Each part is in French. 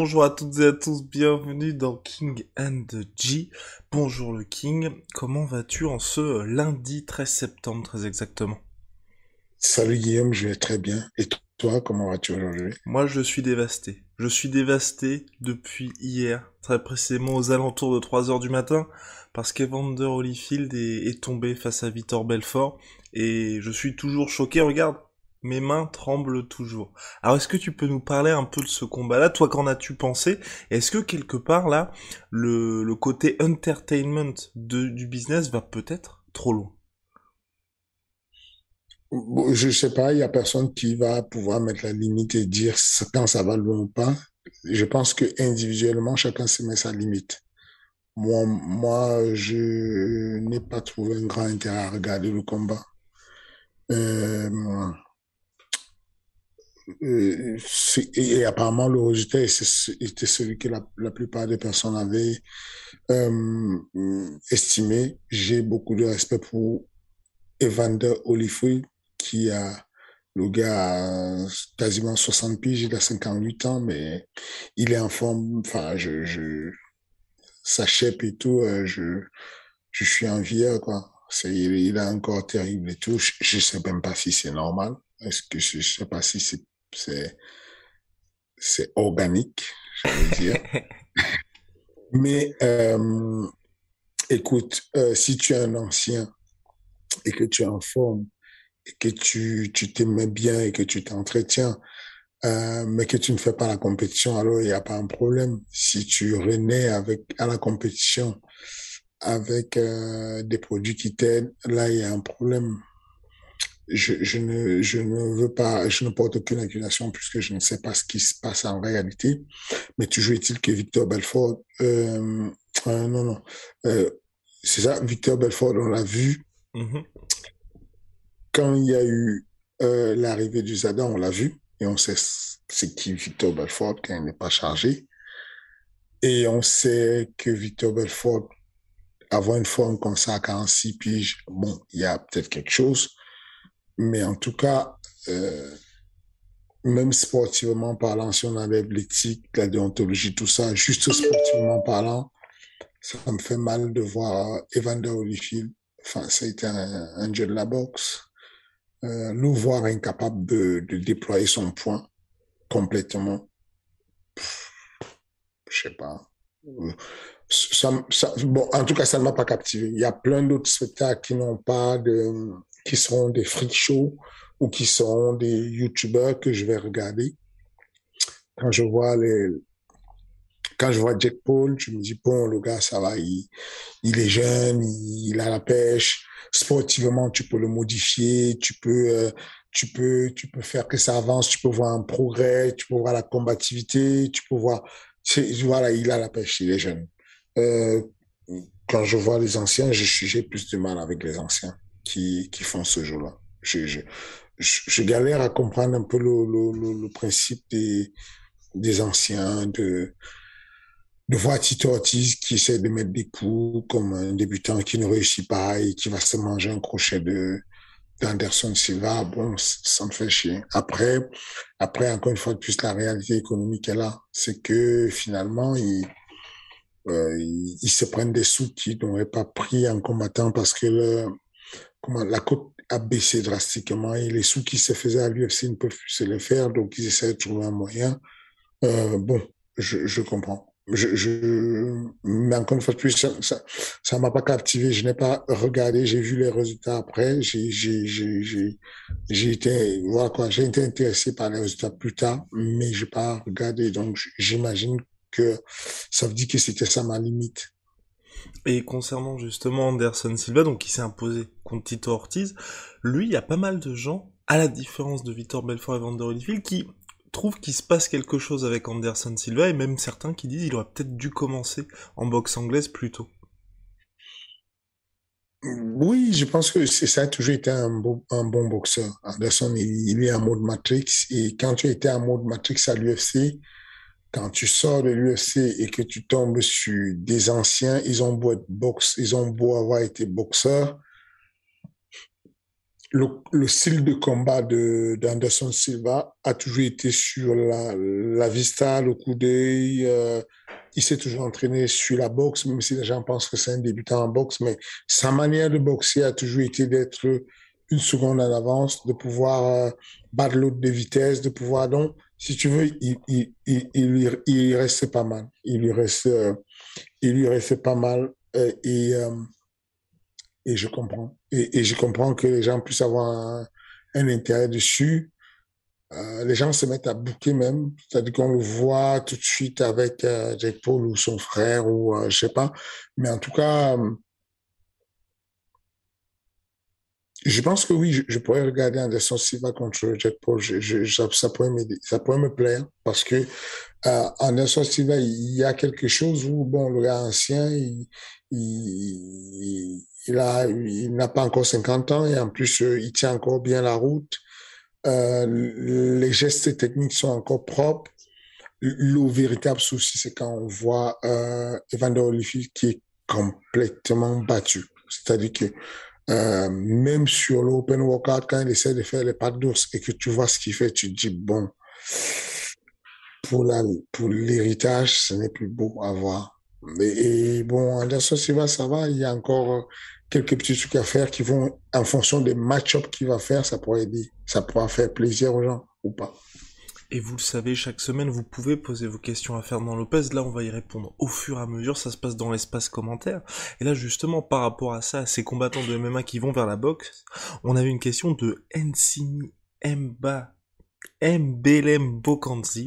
Bonjour à toutes et à tous, bienvenue dans King and G. Bonjour le King, comment vas-tu en ce lundi 13 septembre très exactement? Salut Guillaume, je vais très bien. Et toi, comment vas-tu aujourd'hui? Moi je suis dévasté. Je suis dévasté depuis hier, très précisément aux alentours de 3h du matin, parce qu'Evander Holyfield est, est tombé face à Victor Belfort, et je suis toujours choqué, regarde, mes mains tremblent toujours. Alors est-ce que tu peux nous parler un peu de ce combat-là? Toi, qu'en as-tu pensé? Est-ce que quelque part là, le, côté entertainment du business va peut-être trop loin? Je sais pas, il y a personne qui va pouvoir mettre la limite et dire quand ça va loin ou pas. Je pense que individuellement, chacun se met sa limite. Moi, moi, je n'ai pas trouvé un grand intérêt à regarder le combat. Euh, euh, c'est- et apparemment, le ce- était celui que la, plupart des personnes avaient euh, estimé. J'ai beaucoup de respect pour Evander Holyfield, qui a, le gars a quasiment 60 piges, il a 58 ans, mais il est en forme. Enfin, je, je, sa shape et tout, euh, je, je suis envieux, quoi. Il a un corps terrible et tout. Je, je sais même pas si c'est normal. Est-ce que je, je sais pas si c'est, c'est, c'est organique, je veux dire. Mais euh, écoute, euh, si tu es un ancien et que tu es en forme et que tu tu t'aimais bien et que tu t'entretiens, euh, mais que tu ne fais pas la compétition, alors il n'y a pas un problème. Si tu renais avec à la compétition avec des produits qui t'aident, là il y a un problème. Je, je ne je ne veux pas, je ne porte aucune accusation puisque je ne sais pas ce qui se passe en réalité. Mais toujours est-il que Victor Belfort, euh, euh, non non, euh, c'est ça, Victor Belfort, on l'a vu Mhm. quand il y a eu l'arrivée du Zada, on l'a vu, et on sait c'est qui Victor Belfort quand il n'est pas chargé. Et on sait que Victor Belfort, avoir une forme comme ça à 46 piges, bon, il y a peut-être quelque chose. Mais en tout cas, euh, même sportivement parlant, si on enlève l'éthique, la déontologie, tout ça, juste sportivement parlant, ça me fait mal de voir Evander Holyfield. Enfin, ça a été un, un dieu de la boxe euh, nous voir incapable de, de déployer son point complètement, je sais pas. Euh, Ça, ça- bon, en tout cas, ça ne m'a pas captivé. Il y a plein d'autres spectacles qui n'ont pas de, qui seront des freak shows ou qui seront des youtubeurs que je vais regarder. Quand je vois les, quand je vois Jack Paul, je me dis, bon, le gars, ça va, il, il est jeune, il, a la pêche. Sportivement, tu peux le modifier, tu peux, euh, tu peux, tu peux faire que ça avance, tu peux voir un progrès, tu peux voir la combativité, tu peux voir, voilà, il a la pêche, il est jeune. Euh, quand je vois les anciens, je j'ai plus de mal avec les anciens qui, qui font ce jeu-là. Je, je, je, galère à comprendre un peu le, le, le, principe des, des anciens, de, de voir Tito Ortiz qui essaie de mettre des coups comme un débutant qui ne réussit pas et qui va se manger un crochet de d'Anderson Silva, bon, ça me fait chier. Après, après, encore une fois de plus, la réalité économique est là. C'est que finalement, ils, euh, ils, se prennent des sous qu'ils n'auraient pas pris en combattant parce que comment, la cote a baissé drastiquement et les sous qui se faisaient à l'UFC ne peuvent plus se les faire, donc ils essaient de trouver un moyen. Euh, bon, je, je comprends. je, je, mais encore une fois plus, ça, ça, m'a pas captivé. Je n'ai pas regardé. J'ai vu les résultats après. J'ai été, voilà quoi, j'ai été intéressé par les résultats plus tard, mais j'ai pas regardé. Donc, j'imagine que ça veut dire que c'était ça ma limite. Et concernant justement Anderson Silva, donc qui s'est imposé contre Tito Ortiz, lui, il y a pas mal de gens, à la différence de Victor Belfort et Vander Holyfield, qui trouve qu'il se passe quelque chose avec Anderson Silva et même certains qui disent qu'il aurait peut-être dû commencer en boxe anglaise plus tôt. Oui, je pense que ça a toujours été un bon, boxeur. Anderson, il, est en mode Matrix et quand tu étais en mode Matrix à l'UFC, quand tu sors de l'UFC et que tu tombes sur des anciens, ils ont beau être boxe, ils ont beau avoir été boxeurs, le, le, style de combat de d'Anderson Silva a toujours été sur la, la vista, le coup d'œil. Euh, il s'est toujours entraîné sur la boxe, même si les gens pensent que c'est un débutant en boxe, mais sa manière de boxer a toujours été d'être une seconde en avance, de pouvoir euh, battre l'autre de vitesse, de pouvoir donc, si tu veux, il, il, il, il, restait pas mal. Il lui restait, euh, il lui restait pas mal. Et euh, et je comprends. Et, et, je comprends que les gens puissent avoir un, un intérêt dessus. Euh, les gens se mettent à bouquer même, c'est-à-dire qu'on le voit tout de suite avec euh, Jack Paul ou son frère ou euh, je sais pas. Mais en tout cas, euh, je pense que oui, je, pourrais regarder Anderson Silva contre Jack Paul. Ça, pourrait ça pourrait me plaire parce que euh, Anderson Silva, il y a quelque chose où bon, le gars ancien, il, il, il a, il n'a pas encore 50 ans et en plus, euh, il tient encore bien la route. Euh, les gestes techniques sont encore propres. Le véritable souci, c'est quand on voit euh, Evander Holyfield qui est complètement battu. C'est-à-dire que euh, même sur l'open workout, quand il essaie de faire les pattes d'ours et que tu vois ce qu'il fait, tu te dis, bon, pour la, pour l'héritage, ce n'est plus beau à voir. Et, bon, Anderson Silva, ça va, il y a encore quelques petits trucs à faire qui vont, en fonction des match-ups qu'il va faire, ça pourrait aider, ça pourra faire plaisir aux gens ou pas. Et vous le savez, chaque semaine, vous pouvez poser vos questions à Fernand Lopez. Là, on va y répondre au fur et à mesure. Ça se passe dans l'espace commentaire. Et là, justement, par rapport à ça, à ces combattants de MMA qui vont vers la boxe, on avait une question de Ensini Mba Mbelem Bokanzi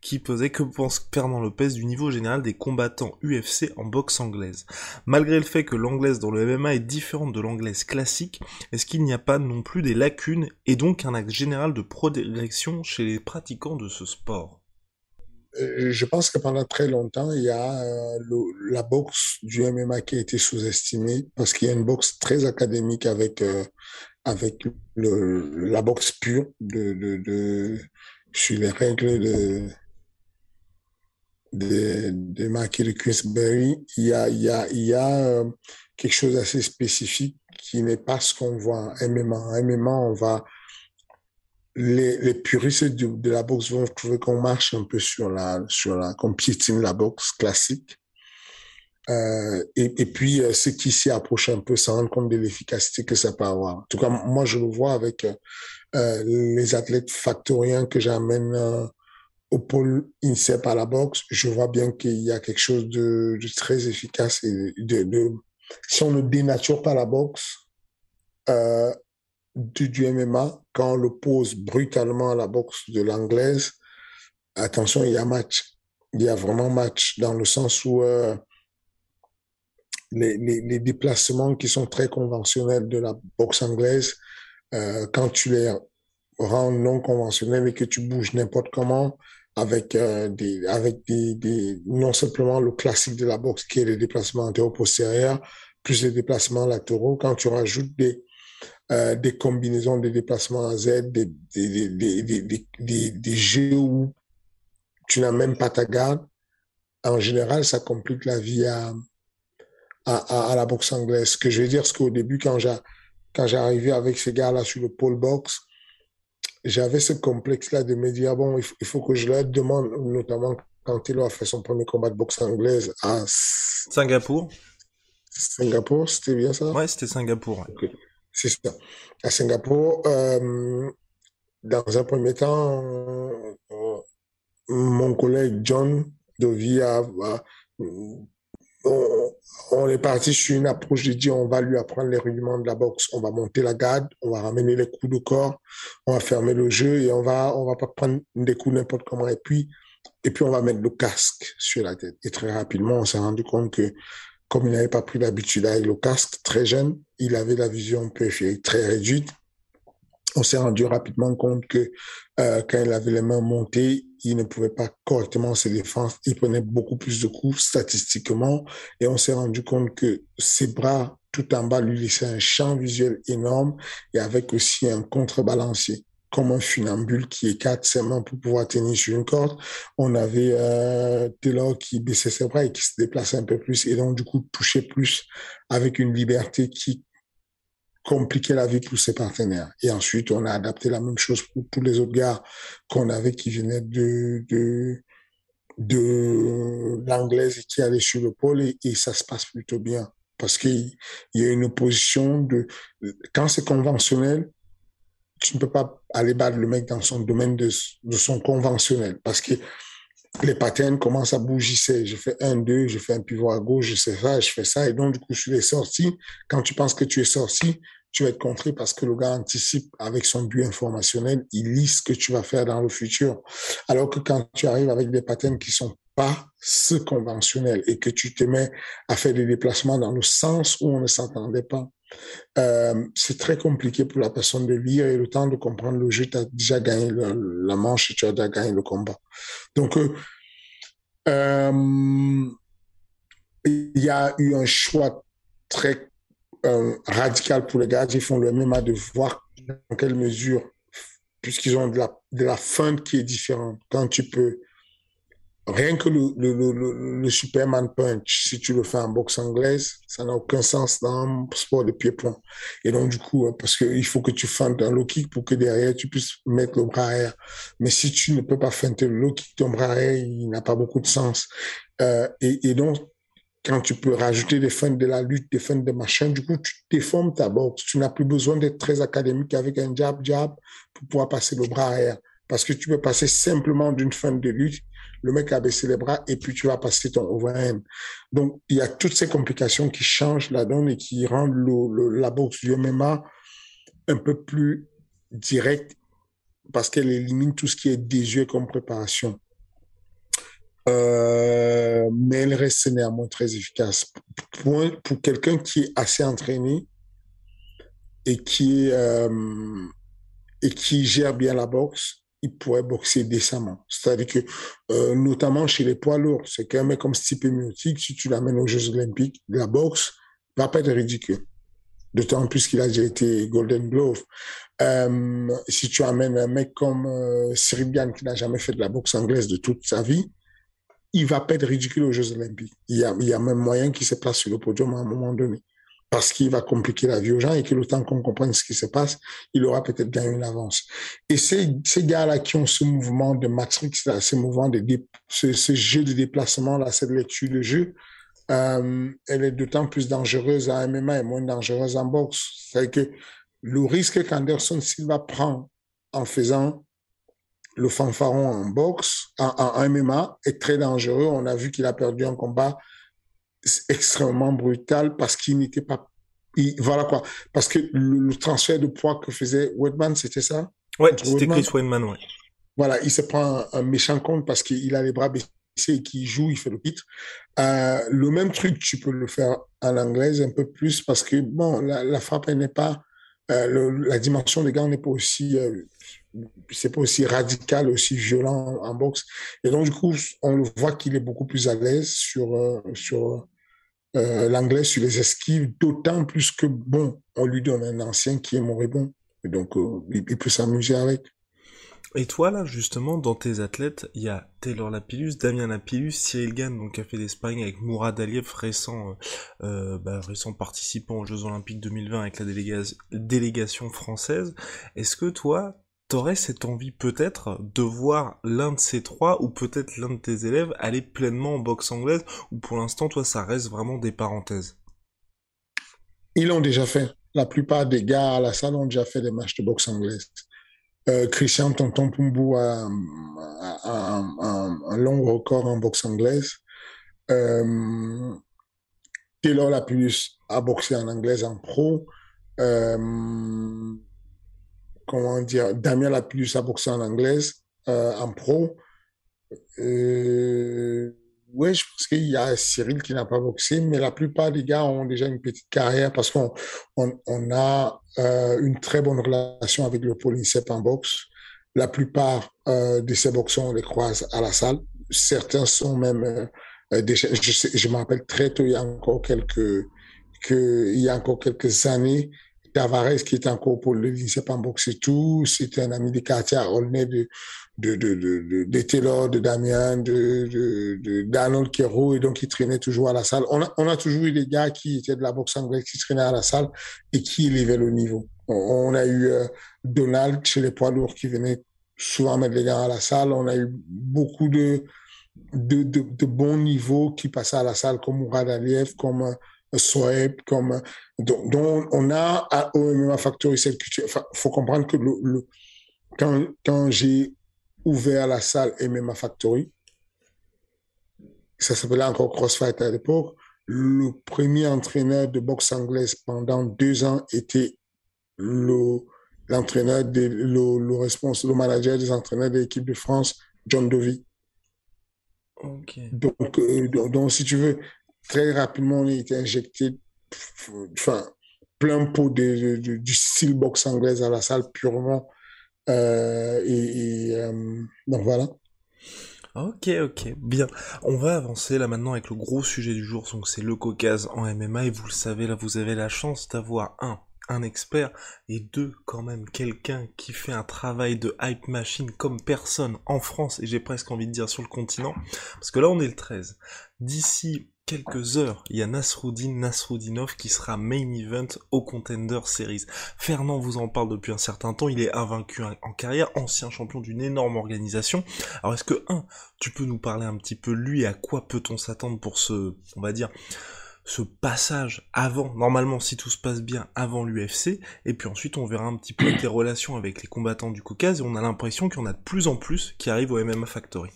qui posait que pense Fernand Lopez du niveau général des combattants UFC en boxe anglaise? Malgré le fait que l'anglaise dans le MMA est différente de l'anglaise classique, est-ce qu'il n'y a pas non plus des lacunes et donc un axe général de progression chez les pratiquants de ce sport? Euh, je pense que pendant très longtemps, il y a euh, la boxe du MMA qui a été sous-estimée parce qu'il y a une boxe très académique avec euh, avec le, la boxe pure de, de, de sur les règles de de, de Marquis de Queensberry, il y a, il y a, il y a euh, quelque chose d'assez spécifique qui n'est pas ce qu'on voit MMA. MMA, on va, les, les puristes de, de la boxe vont trouver qu'on marche un peu sur la, sur la, qu'on piétine la boxe classique. Euh, et, puis, euh, ceux qui s'y approchent un peu se rendent compte de l'efficacité que ça peut avoir. En tout cas, moi, je le vois avec euh, les athlètes factoriens que j'amène au pôle INSEP à la boxe, je vois bien qu'il y a quelque chose de, très efficace si on ne dénature pas la boxe du, du MMA, quand on le pose brutalement à la boxe de l'anglaise, attention, il y a match. Il y a vraiment match dans le sens où les, les, déplacements qui sont très conventionnels de la boxe anglaise, euh, quand tu les rends non conventionnels et que tu bouges n'importe comment, avec euh, des avec des, non simplement le classique de la boxe qui est les déplacements antéro-postérieurs plus les déplacements latéraux quand tu rajoutes des euh, des combinaisons de déplacements à Z des, des jeux où tu n'as même pas ta garde en général ça complique la vie à à, à, la boxe anglaise ce que je veux dire c'est qu'au début quand j'ai quand j'ai arrivé avec ces gars là sur le pole box j'avais ce complexe-là de me dire, bon, il faut, il faut, que je leur demande, notamment quand il a fait son premier combat de boxe anglaise à Singapour. Singapour, c'était bien ça? Ouais, c'était Singapour. Ouais. Okay. C'est ça. À Singapour, euh, dans un premier temps, euh, mon collègue John Dovi a, on, est parti sur une approche de dire on va lui apprendre les rudiments de la boxe, on va monter la garde, on va ramener les coups de corps, on va fermer le jeu et on va on va pas prendre des coups n'importe comment. Et puis et puis on va mettre le casque sur la tête. Et très rapidement, on s'est rendu compte que comme il n'avait pas pris l'habitude avec le casque très jeune, il avait la vision périphérique très réduite on s'est rendu rapidement compte que euh, quand il avait les mains montées, il ne pouvait pas correctement se défendre. Il prenait beaucoup plus de coups statistiquement et on s'est rendu compte que ses bras tout en bas lui laissaient un champ visuel énorme et avec aussi un contrebalancier comme un funambule qui écarte ses mains pour pouvoir tenir sur une corde. On avait euh, Taylor qui baissait ses bras et qui se déplaçait un peu plus et donc du coup touchait plus avec une liberté qui compliquer la vie pour ses partenaires. Et ensuite, on a adapté la même chose pour tous les autres gars qu'on avait qui venaient de, de, de l'anglaise et qui allaient sur le pôle et, ça se passe plutôt bien. Parce qu'il y a une opposition de, quand c'est conventionnel, tu ne peux pas aller battre le mec dans son domaine de, de son conventionnel parce que les patterns commencent à bouger. Je fais un, deux, je fais un pivot à gauche, je sais ça, je fais ça. Et donc, du coup, sur les sorties, quand tu penses que tu es sorti, tu vas être contré parce que le gars anticipe avec son but informationnel, il lit ce que tu vas faire dans le futur. Alors que quand tu arrives avec des patterns qui sont pas ce conventionnel et que tu te mets à faire des déplacements dans le sens où on ne s'entendait pas, euh, c'est très compliqué pour la personne de lire et le temps de comprendre le jeu, tu as déjà gagné la manche et tu as déjà gagné le combat. Donc, euh, euh, il y a eu un choix très radical pour les gars qui font le MMA de voir dans quelle mesure, puisqu'ils ont de la, de la fin qui est différente, quand tu peux Rien que le, Superman Punch, si tu le fais en boxe anglaise, ça n'a aucun sens dans le sport de pied-point. Et donc, du coup, hein, parce qu'il faut que tu feintes un low kick pour que derrière, tu puisses mettre le bras arrière. Mais si tu ne peux pas feinter le low kick, ton bras arrière, il n'a pas beaucoup de sens. Euh, et, donc, quand tu peux rajouter des feintes de la lutte, des feintes de machin, du coup, tu déformes ta boxe. Tu n'as plus besoin d'être très académique avec un jab, jab pour pouvoir passer le bras arrière. Parce que tu peux passer simplement d'une feinte de lutte le mec a baissé les bras et puis tu vas passer ton overhand. Donc, il y a toutes ces complications qui changent la donne et qui rendent la boxe du MMA un peu plus directe parce qu'elle élimine tout ce qui est désuet comme préparation. Euh, mais elle reste néanmoins très efficace. Pour, quelqu'un qui est assez entraîné et qui, euh, et qui gère bien la boxe, il pourrait boxer décemment. C'est-à-dire que, euh, notamment chez les poids lourds, c'est qu'un mec comme Stipe Miocic, si tu l'amènes aux Jeux Olympiques, la boxe va pas être ridicule. D'autant plus qu'il a déjà été Golden Glove. Euh, si tu amènes un mec comme euh, Cyril qui n'a jamais fait de la boxe anglaise de toute sa vie, il va pas être ridicule aux Jeux Olympiques. Il y a, il y a même moyen qu'il se place sur le podium à un moment donné parce qu'il va compliquer la vie aux gens et que le temps qu'on comprenne ce qui se passe, il aura peut-être gagné une avance. Et ces, gars-là qui ont ce mouvement de matrix, là, ce mouvement de ce, ce, jeu de déplacement, là, cette lecture de jeu, euh, elle est d'autant plus dangereuse en MMA et moins dangereuse en boxe. C'est que le risque qu'Anderson Silva prend en faisant le fanfaron en boxe, en MMA, est très dangereux. On a vu qu'il a perdu un combat extrêmement brutal parce qu'il n'était pas. voilà quoi. Parce que le, transfert de poids que faisait Wedman, c'était ça? Ouais, c'était Chris Wedman, ouais. Voilà, il se prend un, méchant compte parce qu'il a les bras baissés et qu'il joue, il fait le titre. Euh, le même truc, tu peux le faire en anglais un peu plus parce que, bon, la, la frappe, elle n'est pas. Euh, la dimension des gants n'est pas aussi. Euh, c'est pas aussi radical, aussi violent en, boxe. Et donc, du coup, on le voit qu'il est beaucoup plus à l'aise sur, euh, sur euh, l'anglais, sur les esquives, d'autant plus que, bon, on lui donne un ancien qui est moribond. Et donc, euh, il, peut s'amuser avec. Et toi, là, justement, dans tes athlètes, il y a Taylor Lapillus, Damien Lapillus, Cyril Gann, donc, qui a fait des sparring avec Mourad Aliev, récent, euh, bah, récent participant aux Jeux Olympiques 2020 avec la délégation française. Est-ce que toi, t'aurais cette envie peut-être de voir l'un de ces trois ou peut-être l'un de tes élèves aller pleinement en boxe anglaise ou pour l'instant toi ça reste vraiment des parenthèses? Ils l'ont déjà fait. La plupart des gars à la salle ont déjà fait des matchs de boxe anglaise. Euh, Christian Tonton Pumbu a, un long record en boxe anglaise. Euh, Taylor Lapulus a boxé en anglaise en pro. Euh, comment dire, Damien a boxé en anglaise euh, en pro. Euh, oui, je pense qu'il y a Cyril qui n'a pas boxé, mais la plupart des gars ont déjà une petite carrière parce qu'on on, a euh, une très bonne relation avec le Polycep en boxe. La plupart euh, de ces boxeurs, on les croise à la salle. Certains sont même je, me rappelle très tôt, il y a encore quelques, que, il y a encore quelques années, Tavares, qui était encore pour le lycée en boxe et tout, c'était un ami de quartier à Aulnay de, de, de, de, Taylor, de Damien, de, de, d'Arnold Kero, et donc il traînait toujours à la salle. On a, toujours eu des gars qui étaient de la boxe anglaise, qui traînaient à la salle et qui élevaient le niveau. On, a eu euh, Donald chez les poids lourds qui venait souvent mettre les gars à la salle. On a eu beaucoup de, de, de, de bons niveaux qui passaient à la salle, comme Mourad Aliyev, comme Soeb, comme dont, on a à OMMA Factory cette culture. Enfin, faut comprendre que le, le quand, quand j'ai ouvert la salle MMA Factory. Ça s'appelait encore CrossFight à l'époque. Le premier entraîneur de boxe anglaise pendant deux ans était le, l'entraîneur, le, le, responsable, le manager des entraîneurs de l'équipe de France, John Dovey. Donc, euh, donc, si tu veux, très rapidement, on a été injecté, enfin, plein pot de, de, du style boxe anglaise à la salle purement euh, et, euh, donc voilà. Ok, ok, bien. On va avancer là maintenant avec le gros sujet du jour, donc c'est le Caucase en MMA, et vous le savez, là vous avez la chance d'avoir un, un expert, et deux, quand même, quelqu'un qui fait un travail de hype machine comme personne en France, et j'ai presque envie de dire sur le continent, parce que là on est le 13. D'ici quelques heures, il y a Nasruddin Nasruddinov qui sera main event au Contender Series. Fernand vous en parle depuis un certain temps, il est invaincu en carrière, ancien champion d'une énorme organisation. Alors est-ce que, un, tu peux nous parler un petit peu lui, à quoi peut-on s'attendre pour ce, on va dire, ce passage avant, normalement si tout se passe bien, avant l'UFC, et puis ensuite on verra un petit peu tes relations avec les combattants du Caucase, et on a l'impression qu'il y en a de plus en plus qui arrivent au MMA Factory.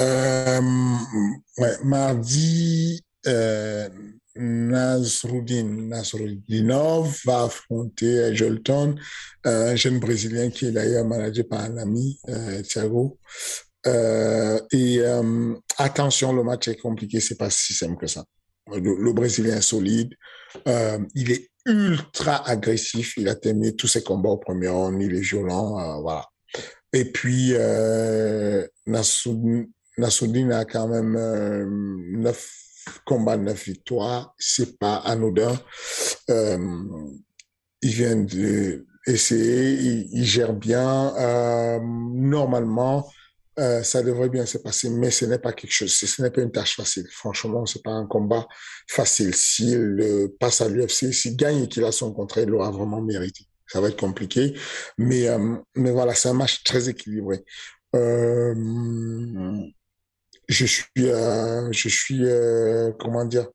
Euh, ouais, mardi, euh, Nasruddin Nasruddinov va affronter Jolton, un jeune Brésilien qui est d'ailleurs managé par un ami, euh, Thiago. Euh, et euh, attention, le match est compliqué, c'est pas si simple que ça. Le, Brésilien est solide, euh, il est ultra agressif, il a terminé tous ses combats au premier round, il est violent, voilà. Et puis, Nasruddin Nassoudine a quand même euh, neuf combats, neuf victoires. C'est pas anodin. Euh, il vient de essayer, il, gère bien. Euh, normalement, euh, ça devrait bien se passer, mais ce n'est pas quelque chose, ce n'est pas une tâche facile. Franchement, c'est pas un combat facile. S'il passe à l'UFC, s'il gagne et qu'il a son contrat, il l'aura vraiment mérité. Ça va être compliqué, mais mais voilà, c'est un match très équilibré. Je suis, euh, je suis, euh, comment dire,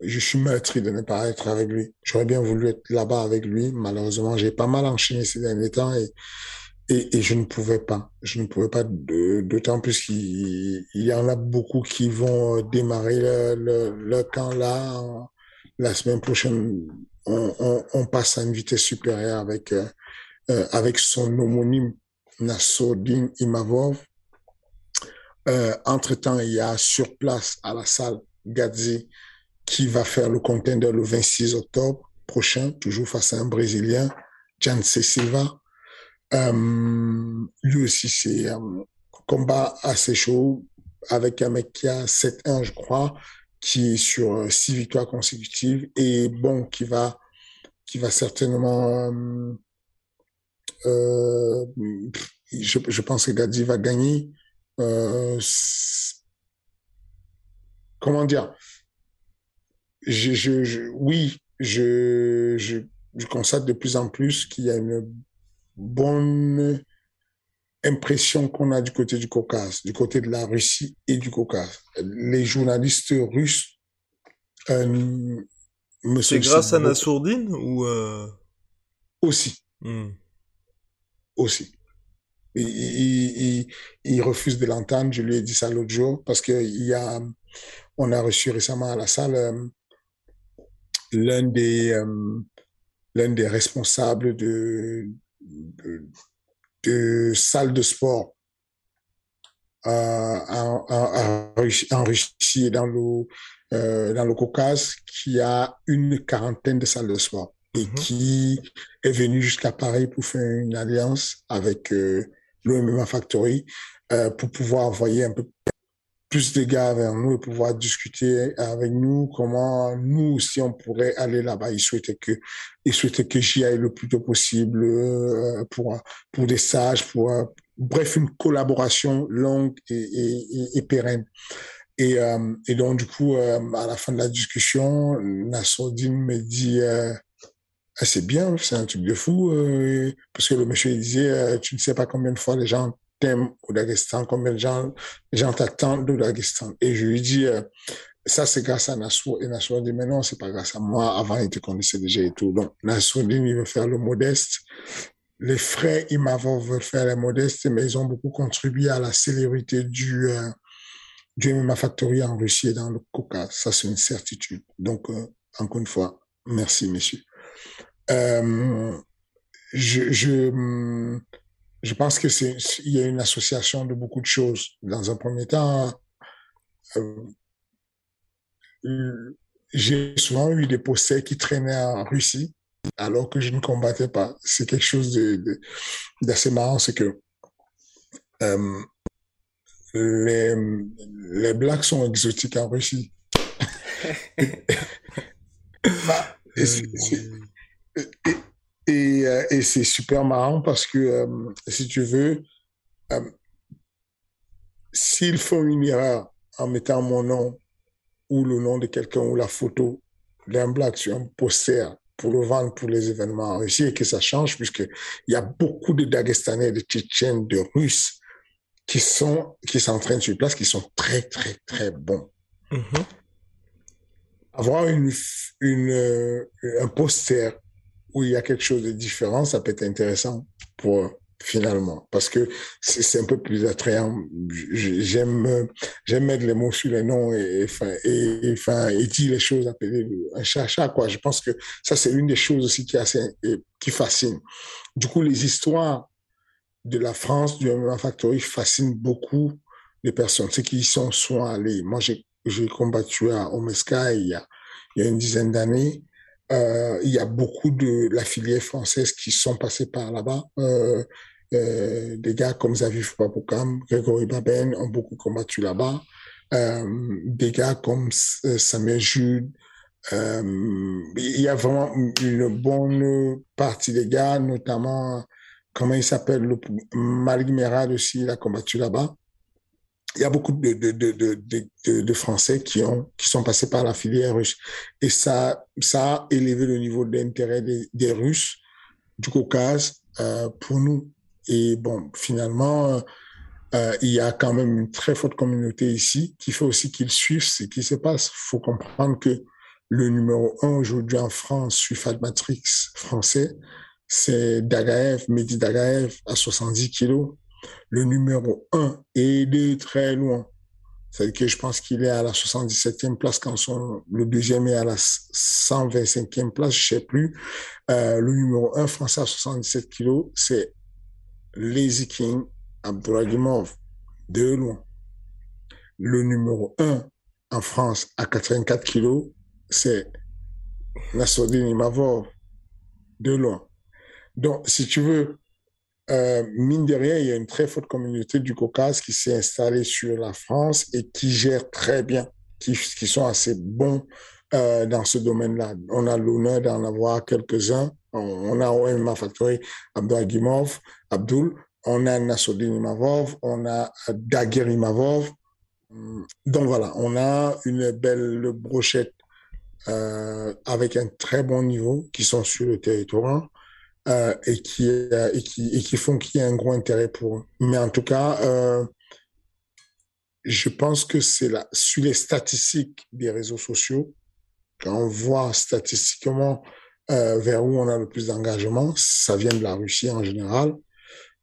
je suis meurtri de ne pas être avec lui. J'aurais bien voulu être là-bas avec lui. Malheureusement, j'ai pas mal enchaîné ces derniers temps et, et, et je ne pouvais pas. Je ne pouvais pas, d'autant plus qu'il y en a beaucoup qui vont euh, démarrer le, le, le camp là. La semaine prochaine, on, on, on, passe à une vitesse supérieure avec, euh, avec son homonyme Nassoudine Imavov euh, entre-temps, il y a sur place à la salle Gadzi qui va faire le contender le 26 octobre prochain, toujours face à un Brésilien, Janse Silva. Euh, lui aussi, c'est un combat assez chaud avec un mec qui a 7-1, je crois, qui est sur six victoires consécutives et bon, qui va, qui va certainement, euh, euh je, je pense que Gadzi va gagner euh, comment dire? Je, je, je, oui, je, je, je constate de plus en plus qu'il y a une bonne impression qu'on a du côté du Caucase, du côté de la Russie et du Caucase. Les journalistes russes euh, C'est grâce à Nassourdine ou euh... Aussi. Hmm. aussi. Il, il, il, refuse de l'entendre. Je lui ai dit ça l'autre jour parce que il y a, on a reçu récemment à la salle euh, l'un des, euh, l'un des responsables de, de, de salles de sport euh, en, en, en, Russie et dans le, euh, dans le Caucase qui a une quarantaine de salles de sport et -hmm. qui est venu jusqu'à Paris pour faire une alliance avec euh, l'OMMA Factory euh, pour pouvoir envoyer un peu plus de gars vers nous et pouvoir discuter avec nous comment nous aussi on pourrait aller là-bas. Il souhaitait que, il souhaitait que j'y aille le plus tôt possible euh, pour pour des stages, pour euh, bref une collaboration longue et, et, et pérenne. Et, euh, et donc du coup euh, à la fin de la discussion, Nassourdine me dit ah, c'est bien, c'est un truc de fou parce que le monsieur disait tu ne sais pas combien de fois les gens t'aimes au Daghestan, combien de gens, gens t'attendent au Daghestan. Et je lui dis, euh, ça c'est grâce à Nassour. Et Nassour dit, mais non, c'est pas grâce à moi. Avant, il te connaissait déjà et tout. Donc, Nassour dit, il veut faire le modeste. Les frères Imavov veulent faire le modeste, mais ils ont beaucoup contribué à la célérité du, euh, du MMA Factory en Russie et dans le Caucase. Ça, c'est une certitude. Donc, euh, encore une fois, merci, messieurs. Euh, je, je, je pense que c'est il y a une association de beaucoup de choses. Dans un premier temps, euh, j'ai souvent eu des posters qui traînaient en Russie alors que je ne combattais pas. C'est quelque chose de d'assez marrant, c'est que euh, les, les blacks sont exotiques en Russie. bah, et, et, euh, et c'est super marrant parce que, euh, si tu veux, euh, s'ils font une erreur en mettant mon nom ou le nom de quelqu'un ou la photo d'un black sur un poster pour le vendre pour les événements en Russie et que ça change puisque il y a beaucoup de Dagestanais, de Tchétchènes, de Russes qui sont qui s'entraînent sur place, qui sont très très très bons. Mm -hmm. Avoir une, une un poster où il y a quelque chose de différent, ça peut être intéressant pour finalement. Parce que c'est un peu plus attrayant. J'aime j'aime mettre les mots sur les noms et enfin et et, dire les choses appeler un chat chat quoi je pense que ça c'est une des choses aussi qui qui fascine. Du coup les histoires de la France du MMA Factory fascinent beaucoup les personnes. Ceux qui y sont souvent allés. Moi j'ai combattu à Omeska il y a il y a une dizaine d'années euh, il y a beaucoup de la filière française qui sont passés par là-bas. Euh, euh, des gars comme Xavier Foupapoukam, Grégory Baben ont beaucoup combattu là-bas. Des gars comme Samuel Jude. il y a vraiment une bonne partie des gars, notamment, comment il s'appelle, Malik Merad aussi, il a combattu là-bas il y a beaucoup de, de, de, de, Français qui, ont, qui sont passés par la filière russe. Et ça, ça a élevé le niveau d'intérêt des, des, Russes du Caucase euh, pour nous. Et bon, finalement, euh, il y a quand même une très forte communauté ici qui fait aussi qu'ils suivent ce qui se passe. Il faut comprendre que le numéro un aujourd'hui en France, sur Matrix français, c'est Dagaev, Mehdi Dagaev à 70 kilos le numéro 1 est de très loin. C'est-à-dire que je pense qu'il est à la 77e place quand son, le deuxième est à la 125e place, je sais plus. Euh, le numéro 1 français à 77 kilos, c'est Lazy King Abdouragimov, de loin. Le numéro 1 en France à 84 kilos, c'est Nassoudine Imavov, de loin. Donc, si tu veux, euh, mine de rien, il y a une très forte communauté du Caucase qui s'est installée sur la France et qui gère très bien, qui, sont assez bons euh, dans ce domaine-là. On a l'honneur d'en avoir quelques-uns. On, a OMA Factory, Abdul Gimov, Abdul, on a Nassoudine Imavov, on a Daguer Imavov. Donc voilà, on a une belle brochette euh, avec un très bon niveau qui sont sur le territoire euh, et, qui, euh, et, qui, et qui font qu'il y a un gros intérêt pour eux. Mais en tout cas, euh, je pense que c'est là, sur les statistiques des réseaux sociaux, quand on voit statistiquement euh, vers où on a le plus d'engagement, ça vient de la Russie en général.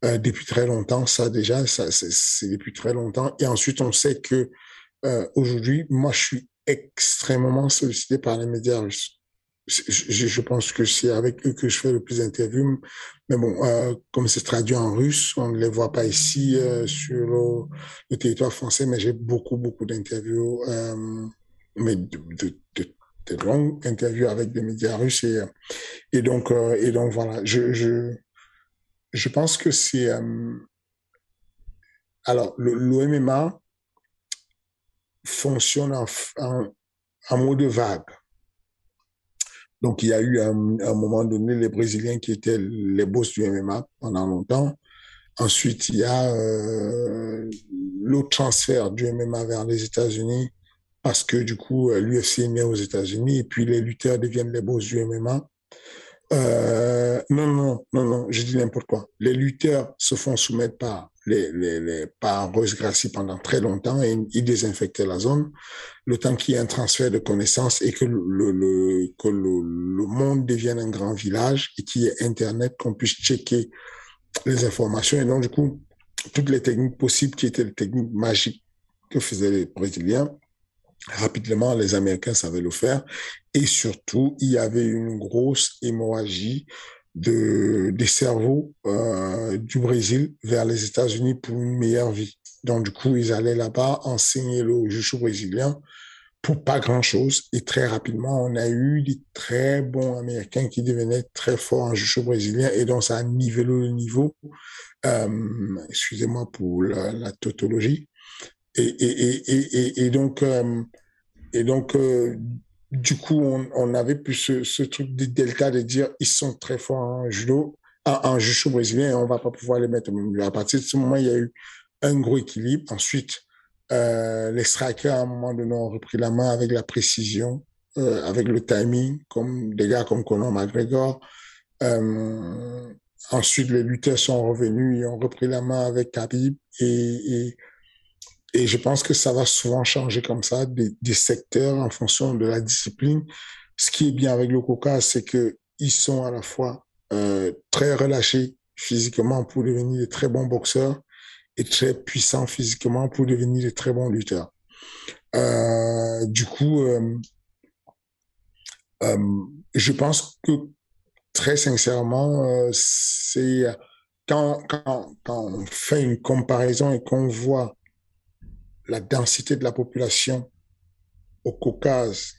euh, depuis très longtemps. Ça déjà, ça c'est depuis très longtemps. Et ensuite, on sait que euh, aujourd'hui, moi, je suis extrêmement sollicité par les médias russes. Je, pense que c'est avec eux que je fais le plus d'interviews. Mais bon, euh, comme c'est traduit en russe, on ne les voit pas ici euh, sur le, territoire français, mais j'ai beaucoup, beaucoup d'interviews, euh, mais de, longues interviews avec des médias russes. Et, donc, et donc voilà, je, je, je pense que c'est... Alors, l'OMMA fonctionne en, en, en mode vague. Donc, il y a eu un, un, moment donné les Brésiliens qui étaient les boss du MMA pendant longtemps. Ensuite, il y a euh, transfert du MMA vers les États-Unis parce que du coup, l'UFC est né aux États-Unis et puis les lutteurs deviennent les boss du MMA. Euh, non, non, non, non, je dis n'importe quoi. Les lutteurs se font soumettre par les, les, les Gracie pendant très longtemps et ils désinfectaient la zone. Le temps qu'il y ait un transfert de connaissances et que le que le, le, monde devienne un grand village et qu'il y ait Internet, qu'on puisse checker les informations. Et donc, du coup, toutes les techniques possibles qui étaient les techniques magiques que faisaient les Brésiliens, rapidement, les Américains savaient le faire. Et surtout, il y avait une grosse hémorragie de, des cerveaux euh, du Brésil vers les États-Unis pour une meilleure vie. Donc, du coup, ils allaient là-bas enseigner le jiu brésilien pour pas grand-chose. Et très rapidement, on a eu des très bons Américains qui devenaient très forts en jiu brésilien. Et donc, ça a nivelé le niveau. Euh, excusez-moi pour la, la tautologie. Et, et, et, et, et donc, et donc euh, du coup, on, on avait plus ce, ce, truc de delta de dire ils sont très forts en judo, en, en judo brésilien, et on va pas pouvoir les mettre. À partir de ce moment, il y a eu un gros équilibre. Ensuite, euh, les strikers, à un moment donné, ont repris la main avec la précision, euh, avec le timing, comme des gars comme Conor McGregor. Euh, ensuite, les lutteurs sont revenus et ont repris la main avec Khabib et, et et je pense que ça va souvent changer comme ça, des, des, secteurs en fonction de la discipline. Ce qui est bien avec le Coca, c'est que ils sont à la fois euh, très relâchés physiquement pour devenir de très bons boxeurs et très puissants physiquement pour devenir de très bons lutteurs. Euh, du coup, euh, euh je pense que très sincèrement, euh, c'est quand, quand, quand on fait une comparaison et qu'on voit la densité de la population au Caucase.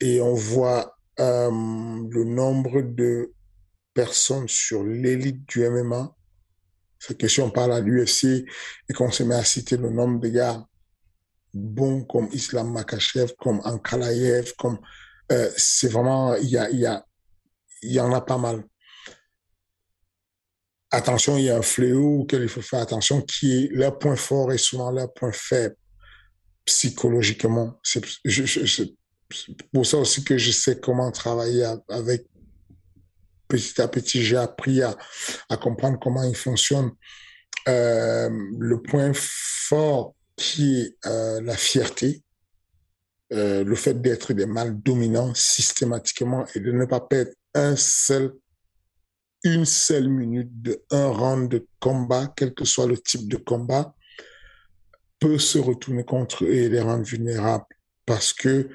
Et on voit euh, le nombre de personnes sur l'élite du MMA, c'est que si on parle à l'UFC et qu'on se met à citer le nombre de gars bons comme Islam Makachev, comme Ankalaev, comme euh, c'est vraiment il y a y a il y en a pas mal attention, il y a un fléau auquel il faut faire attention, qui est leur point fort et souvent leur point faible psychologiquement. C'est pour ça aussi que je sais comment travailler avec. Petit à petit, j'ai appris à, comprendre comment il fonctionne. Euh, le point fort qui est euh, la fierté, euh, le fait d'être des mâles dominants systématiquement et de ne pas perdre un seul une seule minute de un round de combat, quel que soit le type de combat, peut se retourner contre eux et les rendre vulnérables parce que